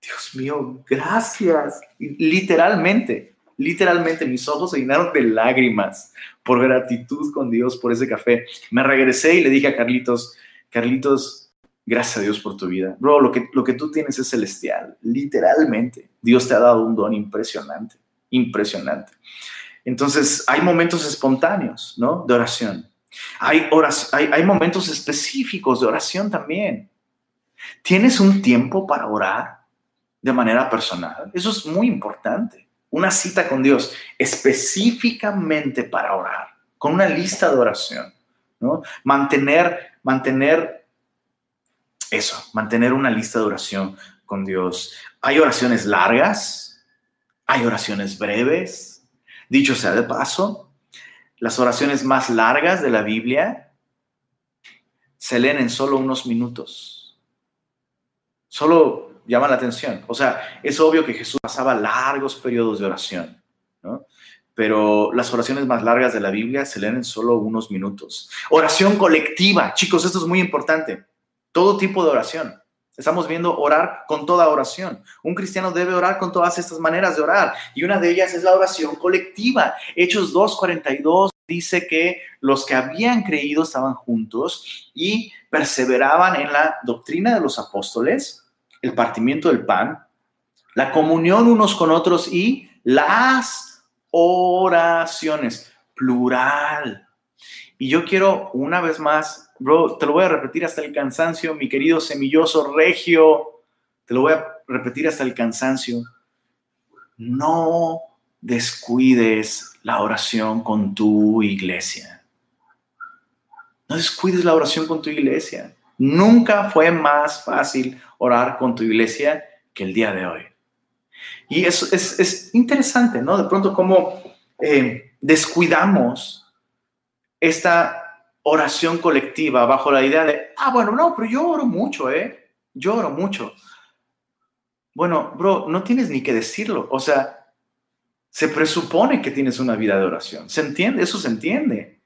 Dios mío, gracias. literalmente, literalmente mis ojos se llenaron de lágrimas por gratitud con Dios por ese café. Me regresé y le dije a Carlitos, Carlitos, gracias a Dios por tu vida. Bro, lo que, lo que tú tienes es celestial, literalmente. Dios te ha dado un don impresionante, impresionante. Entonces, hay momentos espontáneos, ¿no? De oración. Hay, hay, hay momentos específicos de oración también. ¿Tienes un tiempo para orar de manera personal? Eso es muy importante. Una cita con Dios específicamente para orar, con una lista de oración, ¿no? Mantener, mantener eso, mantener una lista de oración con Dios. Hay oraciones largas, hay oraciones breves. Dicho sea de paso, las oraciones más largas de la Biblia se leen en solo unos minutos. Solo llama la atención. O sea, es obvio que Jesús pasaba largos periodos de oración, ¿no? Pero las oraciones más largas de la Biblia se leen en solo unos minutos. Oración colectiva. Chicos, esto es muy importante. Todo tipo de oración. Estamos viendo orar con toda oración. Un cristiano debe orar con todas estas maneras de orar y una de ellas es la oración colectiva. Hechos 2.42 dice que los que habían creído estaban juntos y perseveraban en la doctrina de los apóstoles, el partimiento del pan, la comunión unos con otros y las oraciones, plural. Y yo quiero una vez más Bro, te lo voy a repetir hasta el cansancio, mi querido semilloso regio. Te lo voy a repetir hasta el cansancio. No descuides la oración con tu iglesia. No descuides la oración con tu iglesia. Nunca fue más fácil orar con tu iglesia que el día de hoy. Y eso es, interesante, ¿no? De pronto, como eh, descuidamos esta oración colectiva bajo la idea de, ah, bueno, no, pero yo oro mucho, ¿eh? Yo oro mucho. Bueno, bro, no tienes ni que decirlo. O sea, se presupone que tienes una vida de oración. ¿Se entiende? Eso se entiende.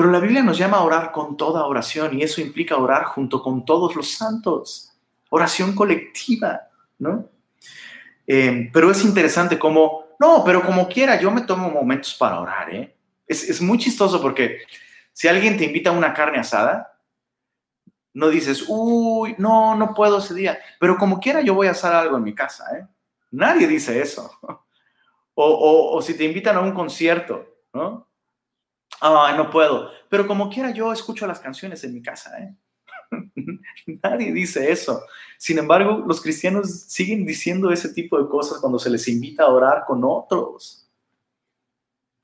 Pero la Biblia nos llama a orar con toda oración y eso implica orar junto con todos los santos. Oración colectiva, ¿no? Eh, pero es interesante como, no, pero como quiera, yo me tomo momentos para orar, ¿eh? Es, es muy chistoso porque si alguien te invita a una carne asada, no dices, uy, no, no puedo ese día, pero como quiera yo voy a hacer algo en mi casa, ¿eh? Nadie dice eso. O, o, si te invitan a un concierto, ¿no? Ah, no puedo, pero como quiera yo escucho las canciones en mi casa, ¿eh? Nadie dice eso. Sin embargo, los cristianos siguen diciendo ese tipo de cosas cuando se les invita a orar con otros.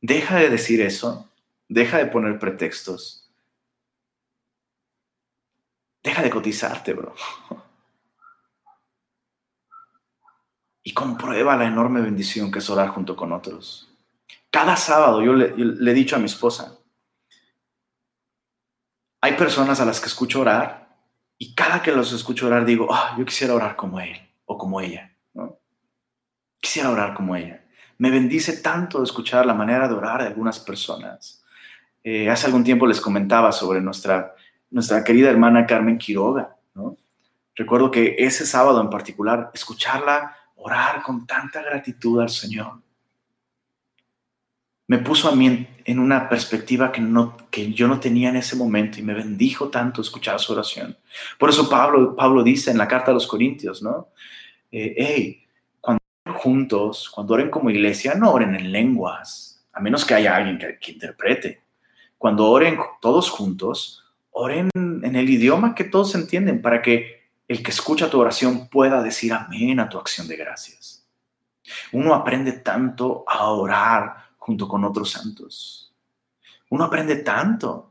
Deja de decir eso Deja de poner pretextos. Deja de cotizarte, bro. Y comprueba la enorme bendición que es orar junto con otros. Cada sábado yo le, he dicho a mi esposa, hay personas a las que escucho orar y cada que los escucho orar digo, ah, yo quisiera orar como él o como ella. Quisiera orar como ella. Me bendice tanto escuchar la manera de orar de algunas personas. Eh, hace algún tiempo les comentaba sobre nuestra, nuestra querida hermana Carmen Quiroga. Recuerdo que ese sábado en particular, escucharla orar con tanta gratitud al Señor, me puso a mí en, una perspectiva que, no, que yo no tenía en ese momento y me bendijo tanto escuchar su oración. Por eso Pablo, Pablo dice en la carta a los Corintios, ¿no? Eh, hey, cuando oren juntos, cuando oren como iglesia, no oren en lenguas, a menos que haya alguien que interprete cuando oren todos juntos, oren en el idioma que todos entienden para que el que escucha tu oración pueda decir amén a tu acción de gracias. Uno aprende tanto a orar junto con otros santos. Uno aprende tanto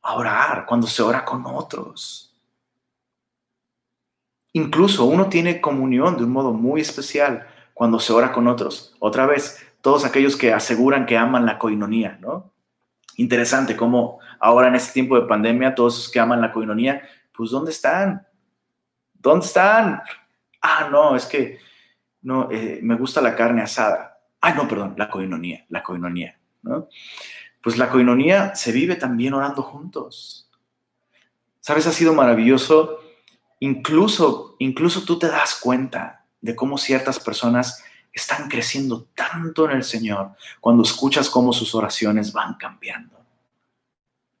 a orar cuando se ora con otros. Incluso uno tiene comunión de un modo muy especial cuando se ora con otros. Otra vez, todos aquellos que aseguran que aman la coinonía, ¿no? interesante cómo ahora en este tiempo de pandemia, todos esos que aman la coinonía, pues ¿dónde están? ¿Dónde están? Ah, no, es que no, eh, me gusta la carne asada. Ah, no, perdón, la coinonía, la coinonía, ¿no? Pues la coinonía se vive también orando juntos. ¿Sabes? Ha sido maravilloso. Incluso, incluso tú te das cuenta de cómo ciertas personas están creciendo tanto en el Señor cuando escuchas cómo sus oraciones van cambiando.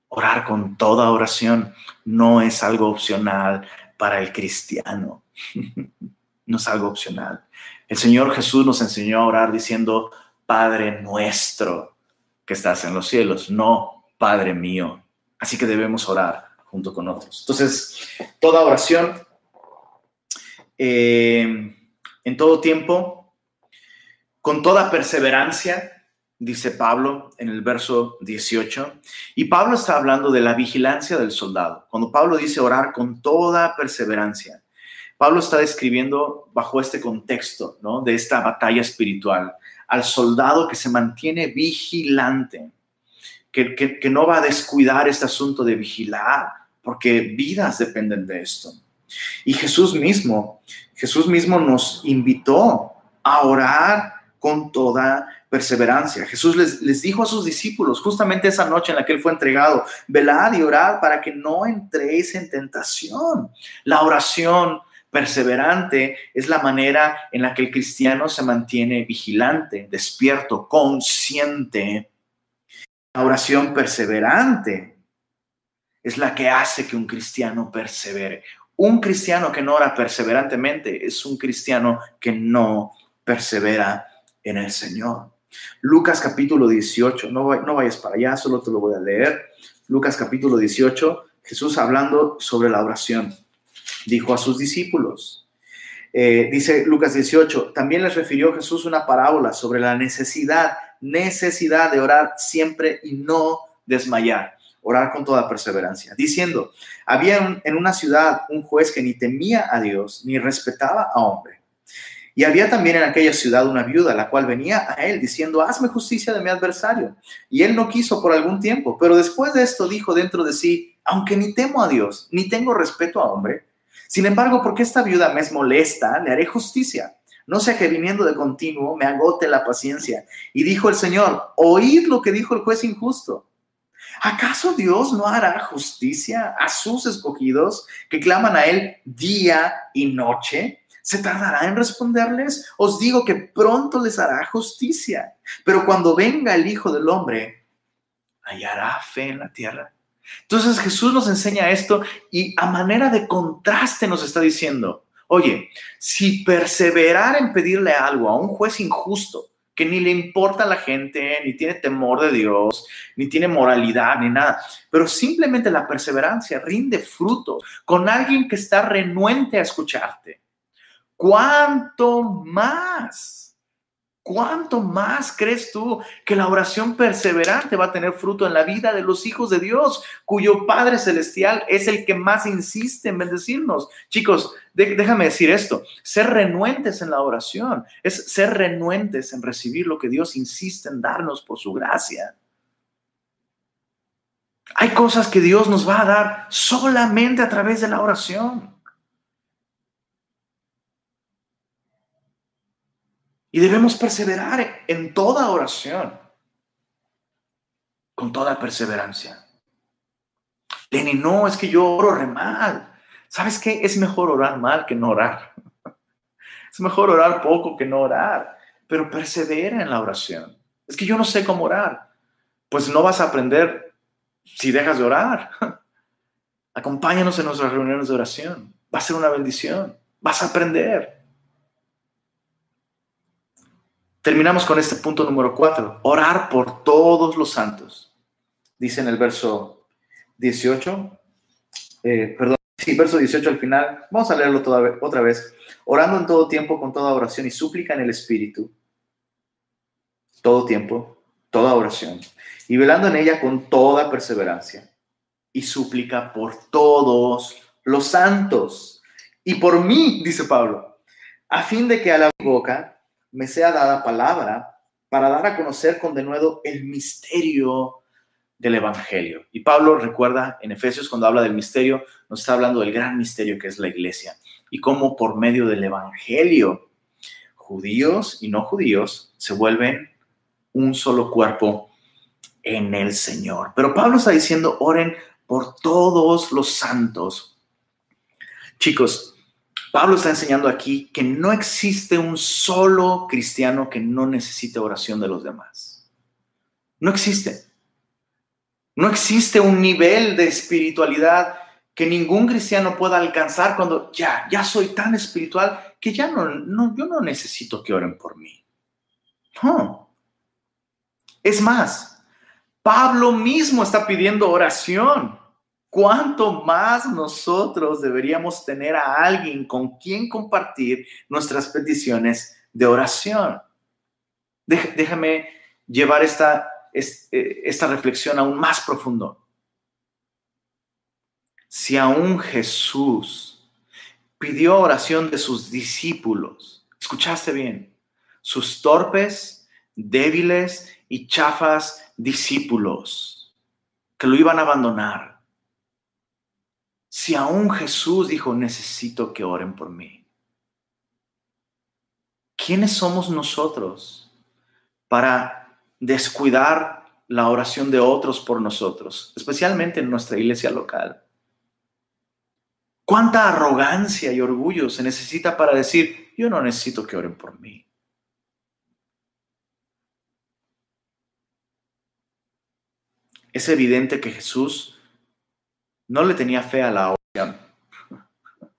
Orar con toda oración no es algo opcional para el cristiano. no es algo opcional. El Señor Jesús nos enseñó a orar diciendo, Padre nuestro que estás en los cielos, no Padre mío. Así que debemos orar junto con otros. Entonces, toda oración, eh, en todo tiempo, con toda perseverancia, dice Pablo en el verso 18. Y Pablo está hablando de la vigilancia del soldado. Cuando Pablo dice orar con toda perseverancia, Pablo está describiendo bajo este contexto ¿no? de esta batalla espiritual al soldado que se mantiene vigilante, que, que no va a descuidar este asunto de vigilar, porque vidas dependen de esto. Y Jesús mismo, Jesús mismo nos invitó a orar con toda perseverancia. Jesús les, les, dijo a sus discípulos, justamente esa noche en la que Él fue entregado, velad y orad para que no entréis en tentación. La oración perseverante es la manera en la que el cristiano se mantiene vigilante, despierto, consciente. La oración perseverante es la que hace que un cristiano persevere. Un cristiano que no ora perseverantemente es un cristiano que no persevera en el Señor. Lucas capítulo 18, no, no vayas para allá, solo te lo voy a leer. Lucas capítulo 18, Jesús hablando sobre la oración, dijo a sus discípulos. Eh, dice Lucas 18, también les refirió Jesús una parábola sobre la necesidad, necesidad de orar siempre y no desmayar, orar con toda perseverancia, diciendo, había en una ciudad un juez que ni temía a Dios ni respetaba a hombre y había también en aquella ciudad una viuda, la cual venía a él diciendo, hazme justicia de mi adversario. Y él no quiso por algún tiempo, pero después de esto dijo dentro de sí, aunque ni temo a Dios, ni tengo respeto a hombre, sin embargo, porque esta viuda me es molesta, le haré justicia. No sea que viniendo de continuo me agote la paciencia. Y dijo el Señor, oíd lo que dijo el juez injusto. ¿Acaso Dios no hará justicia a sus escogidos que claman a Él día y noche? ¿Se tardará en responderles? Os digo que pronto les hará justicia. Pero cuando venga el Hijo del Hombre, hallará fe en la tierra. Entonces Jesús nos enseña esto y a manera de contraste nos está diciendo, oye, si perseverar en pedirle algo a un juez injusto, que ni le importa a la gente, ni tiene temor de Dios, ni tiene moralidad, ni nada, pero simplemente la perseverancia rinde fruto con alguien que está renuente a escucharte, ¿Cuánto más? ¿Cuánto más crees tú que la oración perseverante va a tener fruto en la vida de los hijos de Dios, cuyo Padre Celestial es el que más insiste en bendecirnos? Chicos, déjame decir esto, ser renuentes en la oración es ser renuentes en recibir lo que Dios insiste en darnos por su gracia. Hay cosas que Dios nos va a dar solamente a través de la oración. Y debemos perseverar en toda oración, con toda perseverancia. Lenny, no, es que yo oro re mal. ¿Sabes qué? Es mejor orar mal que no orar. Es mejor orar poco que no orar, pero persevera en la oración. Es que yo no sé cómo orar. Pues no vas a aprender si dejas de orar. Acompáñanos en nuestras reuniones de oración. Va a ser una bendición. Vas a aprender. Terminamos con este punto número cuatro, orar por todos los santos. Dice en el verso 18, eh, perdón, sí, verso 18 al final, vamos a leerlo otra vez, orando en todo tiempo con toda oración y súplica en el Espíritu, todo tiempo, toda oración, y velando en ella con toda perseverancia. Y súplica por todos los santos. Y por mí, dice Pablo, a fin de que a la boca me sea dada palabra para dar a conocer con denuedo el misterio del Evangelio. Y Pablo recuerda en Efesios cuando habla del misterio, nos está hablando del gran misterio que es la iglesia y cómo por medio del Evangelio judíos y no judíos se vuelven un solo cuerpo en el Señor. Pero Pablo está diciendo, oren por todos los santos. Chicos, Pablo está enseñando aquí que no existe un solo cristiano que no necesite oración de los demás. No existe. No existe un nivel de espiritualidad que ningún cristiano pueda alcanzar cuando ya, ya soy tan espiritual que ya no, no, yo no necesito que oren por mí. No. Es más, Pablo mismo está pidiendo oración. ¿Cuánto más nosotros deberíamos tener a alguien con quien compartir nuestras peticiones de oración? Déjame llevar esta eh, esta reflexión aún más profundo. Si aún Jesús pidió oración de sus discípulos, escuchaste bien, sus torpes, débiles y chafas discípulos que lo iban a abandonar. Si aún Jesús dijo, necesito que oren por mí. ¿Quiénes somos nosotros para descuidar la oración de otros por nosotros, especialmente en nuestra iglesia local. ¿Cuánta arrogancia y orgullo se necesita para decir, yo no necesito que oren por mí? Es evidente que Jesús no le tenía fe a la oración.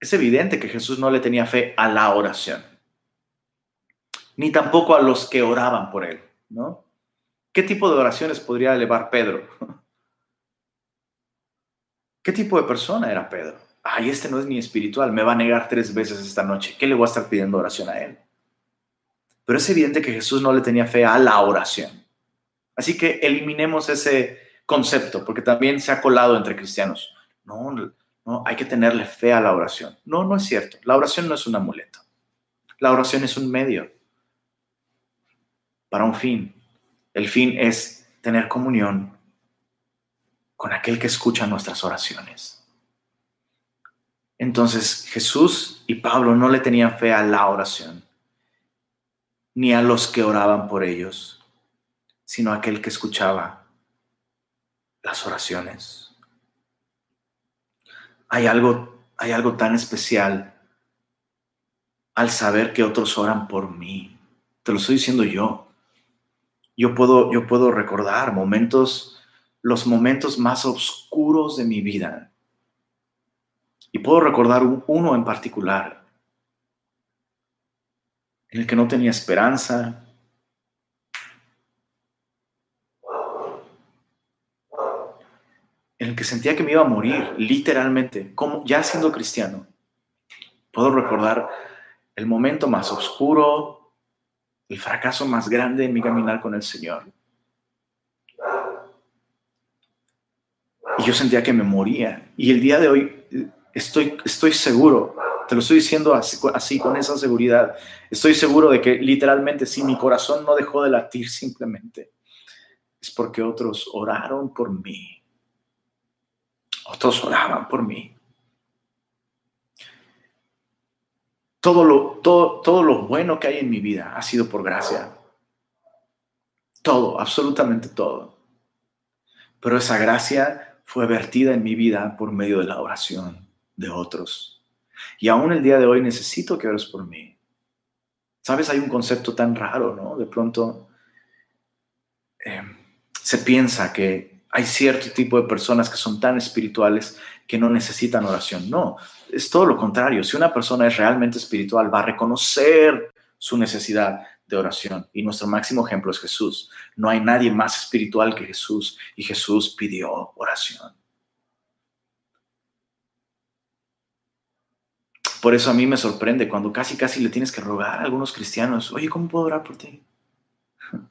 Es evidente que Jesús no le tenía fe a la oración ni tampoco a los que oraban por él, ¿no? ¿Qué tipo de oraciones podría elevar Pedro? ¿Qué tipo de persona era Pedro? Ay, este no es ni espiritual, me va a negar tres veces esta noche. ¿Qué le voy a estar pidiendo oración a él? Pero es evidente que Jesús no le tenía fe a la oración. Así que eliminemos ese concepto, porque también se ha colado entre cristianos. No, no, hay que tenerle fe a la oración. No, no es cierto. La oración no es un amuleto. La oración es un medio para un fin. El fin es tener comunión con aquel que escucha nuestras oraciones. Entonces Jesús y Pablo no le tenían fe a la oración, ni a los que oraban por ellos, sino a aquel que escuchaba las oraciones. Hay algo, hay algo tan especial al saber que otros oran por mí. Te lo estoy diciendo yo yo puedo, yo puedo recordar momentos, los momentos más oscuros de mi vida. Y puedo recordar uno en particular, en el que no tenía esperanza, en el que sentía que me iba a morir, literalmente, como ya siendo cristiano. Puedo recordar el momento más oscuro, el fracaso más grande en mi caminar con el Señor. Y yo sentía que me moría. Y el día de hoy estoy, estoy seguro, te lo estoy diciendo así, así, con esa seguridad, estoy seguro de que literalmente si mi corazón no dejó de latir simplemente, es porque otros oraron por mí. Otros oraban por mí. Todo lo, todo, bueno que hay en mi vida ha sido por gracia. Todo, absolutamente todo. Pero esa gracia fue vertida en mi vida por medio de la oración de otros. Y aún el día de hoy necesito que ores por mí. Sabes, hay un concepto tan raro, ¿no? De pronto eh, se piensa que hay cierto tipo de personas que son tan espirituales que no necesitan oración. No, es todo lo contrario. Si una persona es realmente espiritual, va a reconocer su necesidad de oración. Y nuestro máximo ejemplo es Jesús. No hay nadie más espiritual que Jesús y Jesús pidió oración. Por eso a mí me sorprende cuando casi casi le tienes que rogar a algunos cristianos, oye, ¿cómo puedo orar por ti?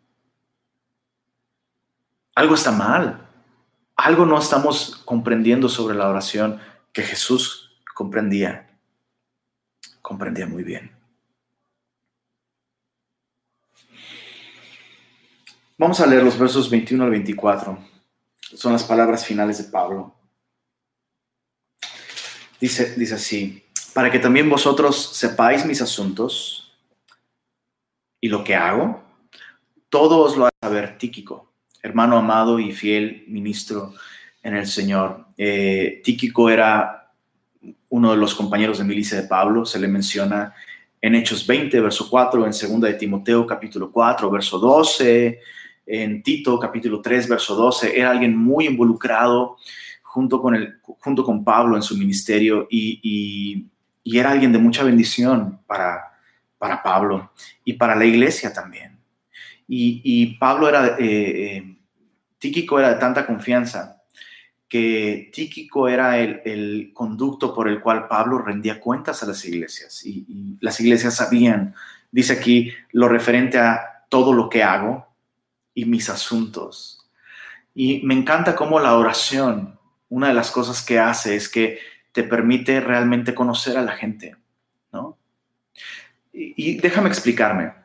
Algo está mal algo no estamos comprendiendo sobre la oración que Jesús comprendía, comprendía muy bien. Vamos a leer los versos 21 al 24. Son las palabras finales de Pablo. Dice, dice así, para que también vosotros sepáis mis asuntos y lo que hago, todo os lo ha saber Tíquico hermano amado y fiel ministro en el Señor. Eh, Tíquico era uno de los compañeros de milicia de Pablo, se le menciona en Hechos 20, verso 4, en 2 de Timoteo, capítulo 4, verso 12, en Tito, capítulo 3, verso 12. Era alguien muy involucrado junto con, el, junto con Pablo en su ministerio y, era alguien de mucha bendición para, para Pablo y para la iglesia también. Y, Pablo era, eh, eh, Tíquico era de tanta confianza que Tíquico era el, conducto por el cual Pablo rendía cuentas a las iglesias y, las iglesias sabían, dice aquí, lo referente a todo lo que hago y mis asuntos. Y me encanta cómo la oración, una de las cosas que hace es que te permite realmente conocer a la gente, ¿no? y déjame explicarme.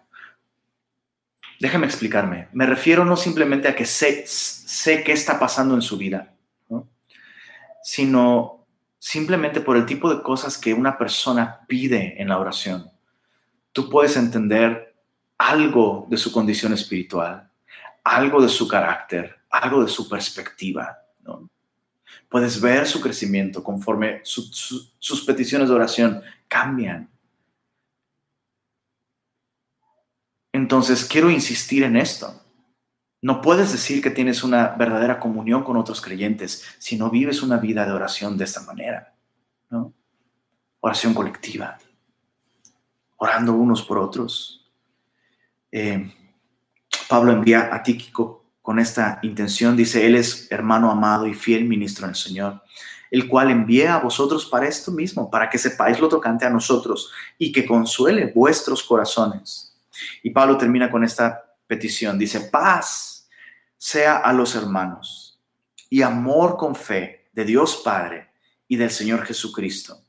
Déjame explicarme. Me refiero no simplemente a que sé, sé qué está pasando en su vida, sino simplemente por el tipo de cosas que una persona pide en la oración. Tú puedes entender algo de su condición espiritual, algo de su carácter, algo de su perspectiva. Puedes ver su crecimiento conforme sus peticiones de oración cambian. Entonces, quiero insistir en esto. No puedes decir que tienes una verdadera comunión con otros creyentes si no vives una vida de oración de esta manera. ¿no? Oración colectiva, orando unos por otros. Eh, Pablo envía a Tíquico con esta intención, dice, Él es hermano amado y fiel ministro en el Señor, el cual envía a vosotros para esto mismo, para que sepáis lo tocante a nosotros y que consuele vuestros corazones y Pablo termina con esta petición. Dice, paz sea a los hermanos y amor con fe de Dios Padre y del Señor Jesucristo.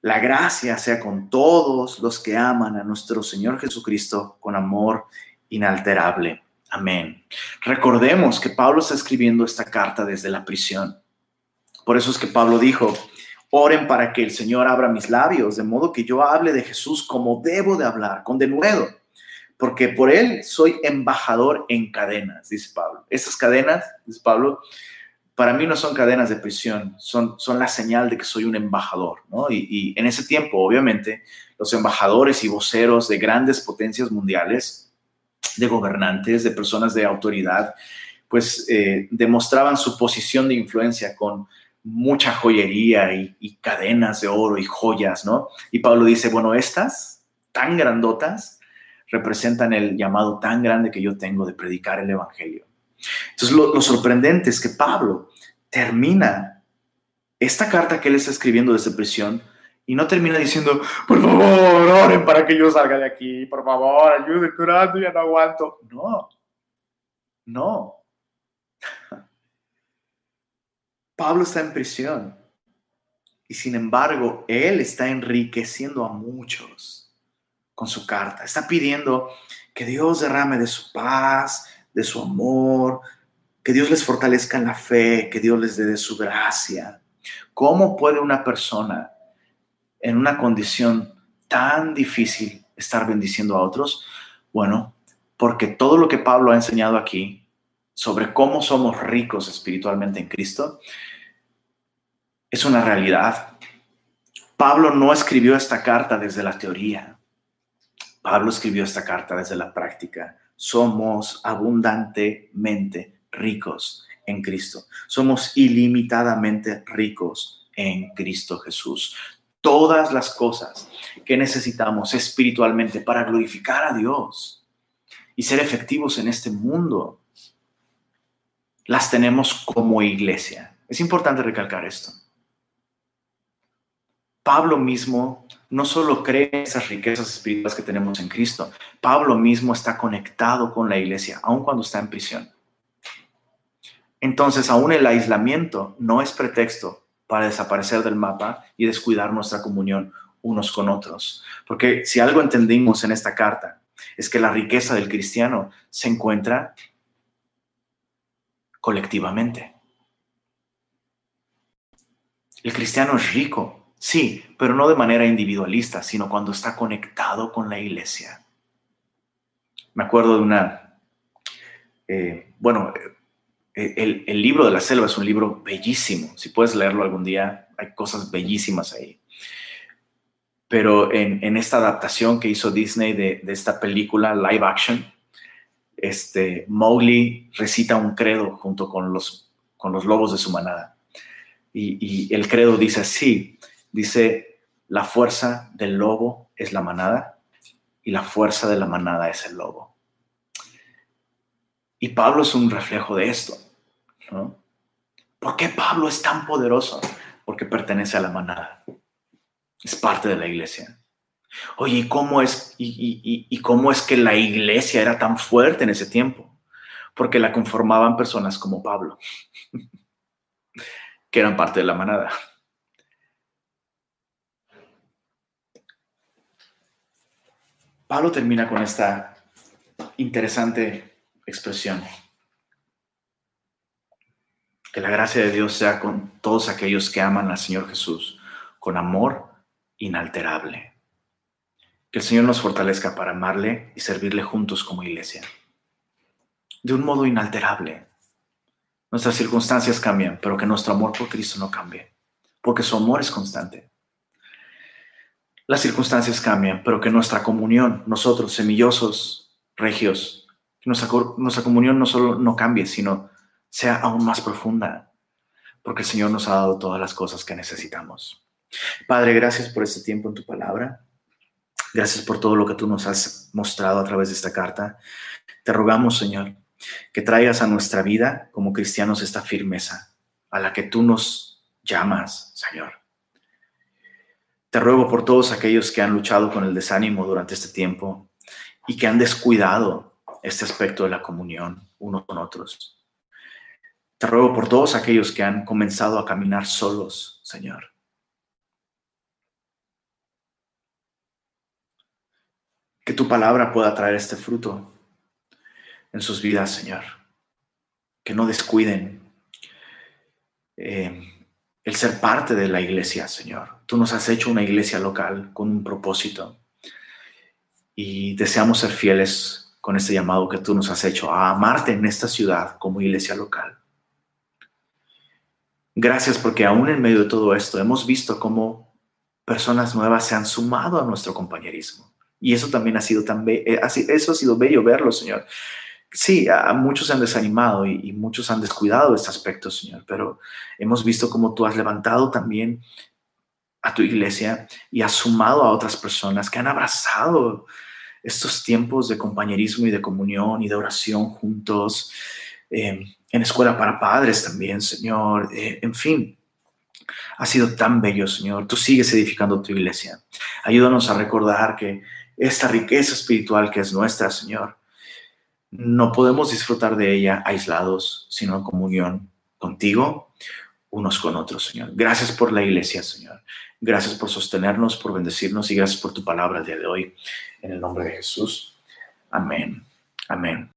La gracia sea con todos los que aman a nuestro Señor Jesucristo con amor inalterable. Amén. Recordemos que Pablo está escribiendo esta carta desde la prisión. Por eso es que Pablo dijo, oren para que el Señor abra mis labios, de modo que yo hable de Jesús como debo de hablar, con denuedo porque por él soy embajador en cadenas, dice Pablo. Esas cadenas, dice Pablo, para mí no son cadenas de prisión, son, son la señal de que soy un embajador, ¿no? Y, en ese tiempo, obviamente, los embajadores y voceros de grandes potencias mundiales, de gobernantes, de personas de autoridad, pues eh, demostraban su posición de influencia con mucha joyería y, y cadenas de oro y joyas, ¿no? Y Pablo dice, bueno, estas tan grandotas, representan el llamado tan grande que yo tengo de predicar el Evangelio. Entonces, lo, sorprendente es que Pablo termina esta carta que él está escribiendo desde prisión y no termina diciendo, por favor, oren para que yo salga de aquí, por favor, ayúdenme curando, ya no aguanto. No, no. Pablo está en prisión y sin embargo, él está enriqueciendo a muchos con su carta. Está pidiendo que Dios derrame de su paz, de su amor, que Dios les fortalezca en la fe, que Dios les dé de su gracia. ¿Cómo puede una persona en una condición tan difícil estar bendiciendo a otros? Bueno, porque todo lo que Pablo ha enseñado aquí sobre cómo somos ricos espiritualmente en Cristo es una realidad. Pablo no escribió esta carta desde la teoría. Pablo escribió esta carta desde la práctica. Somos abundantemente ricos en Cristo. Somos ilimitadamente ricos en Cristo Jesús. Todas las cosas que necesitamos espiritualmente para glorificar a Dios y ser efectivos en este mundo, las tenemos como iglesia. Es importante recalcar esto. Pablo mismo no solo cree esas riquezas espirituales que tenemos en Cristo, Pablo mismo está conectado con la iglesia, aun cuando está en prisión. Entonces, aún el aislamiento no es pretexto para desaparecer del mapa y descuidar nuestra comunión unos con otros. Porque si algo entendimos en esta carta es que la riqueza del cristiano se encuentra colectivamente. El cristiano es rico Sí, pero no de manera individualista, sino cuando está conectado con la iglesia. Me acuerdo de una, eh, bueno, eh, el, libro de la selva es un libro bellísimo. Si puedes leerlo algún día, hay cosas bellísimas ahí. Pero en, esta adaptación que hizo Disney de, esta película live action, este, Mowgli recita un credo junto con los, con los lobos de su manada. Y el credo dice así, dice, la fuerza del lobo es la manada y la fuerza de la manada es el lobo. Y Pablo es un reflejo de esto. ¿Por qué Pablo es tan poderoso? Porque pertenece a la manada. Es parte de la iglesia. Oye, ¿y cómo es, y, cómo es que la iglesia era tan fuerte en ese tiempo? Porque la conformaban personas como Pablo, que eran parte de la manada. Pablo termina con esta interesante expresión. Que la gracia de Dios sea con todos aquellos que aman al Señor Jesús con amor inalterable. Que el Señor nos fortalezca para amarle y servirle juntos como iglesia. De un modo inalterable. Nuestras circunstancias cambian, pero que nuestro amor por Cristo no cambie, porque su amor es constante. Las circunstancias cambian, pero que nuestra comunión, nosotros, semillosos, regios, nuestra, nuestra comunión no solo no cambie, sino sea aún más profunda, porque el Señor nos ha dado todas las cosas que necesitamos. Padre, gracias por este tiempo en tu palabra. Gracias por todo lo que tú nos has mostrado a través de esta carta. Te rogamos, Señor, que traigas a nuestra vida como cristianos esta firmeza a la que tú nos llamas, Señor. Te ruego por todos aquellos que han luchado con el desánimo durante este tiempo y que han descuidado este aspecto de la comunión unos con otros. Te ruego por todos aquellos que han comenzado a caminar solos, Señor. Que tu palabra pueda traer este fruto en sus vidas, Señor. Que no descuiden eh, el ser parte de la iglesia, Señor. Tú nos has hecho una iglesia local con un propósito y deseamos ser fieles con este llamado que tú nos has hecho a amarte en esta ciudad como iglesia local. Gracias porque aún en medio de todo esto hemos visto cómo personas nuevas se han sumado a nuestro compañerismo. Y eso también ha sido tan eh, eso bello verlo, Señor. Sí, a, muchos se han desanimado y, y, muchos han descuidado este aspecto, Señor, pero hemos visto cómo tú has levantado también a tu iglesia y has sumado a otras personas que han abrazado estos tiempos de compañerismo y de comunión y de oración juntos, eh, en escuela para padres también, Señor, eh, en fin. Ha sido tan bello, Señor. Tú sigues edificando tu iglesia. Ayúdanos a recordar que esta riqueza espiritual que es nuestra, Señor, no podemos disfrutar de ella aislados, sino en comunión contigo, unos con otros, Señor. Gracias por la iglesia, Señor. Gracias por sostenernos, por bendecirnos y gracias por tu palabra el día de hoy. En el nombre de Jesús. Amén. Amén.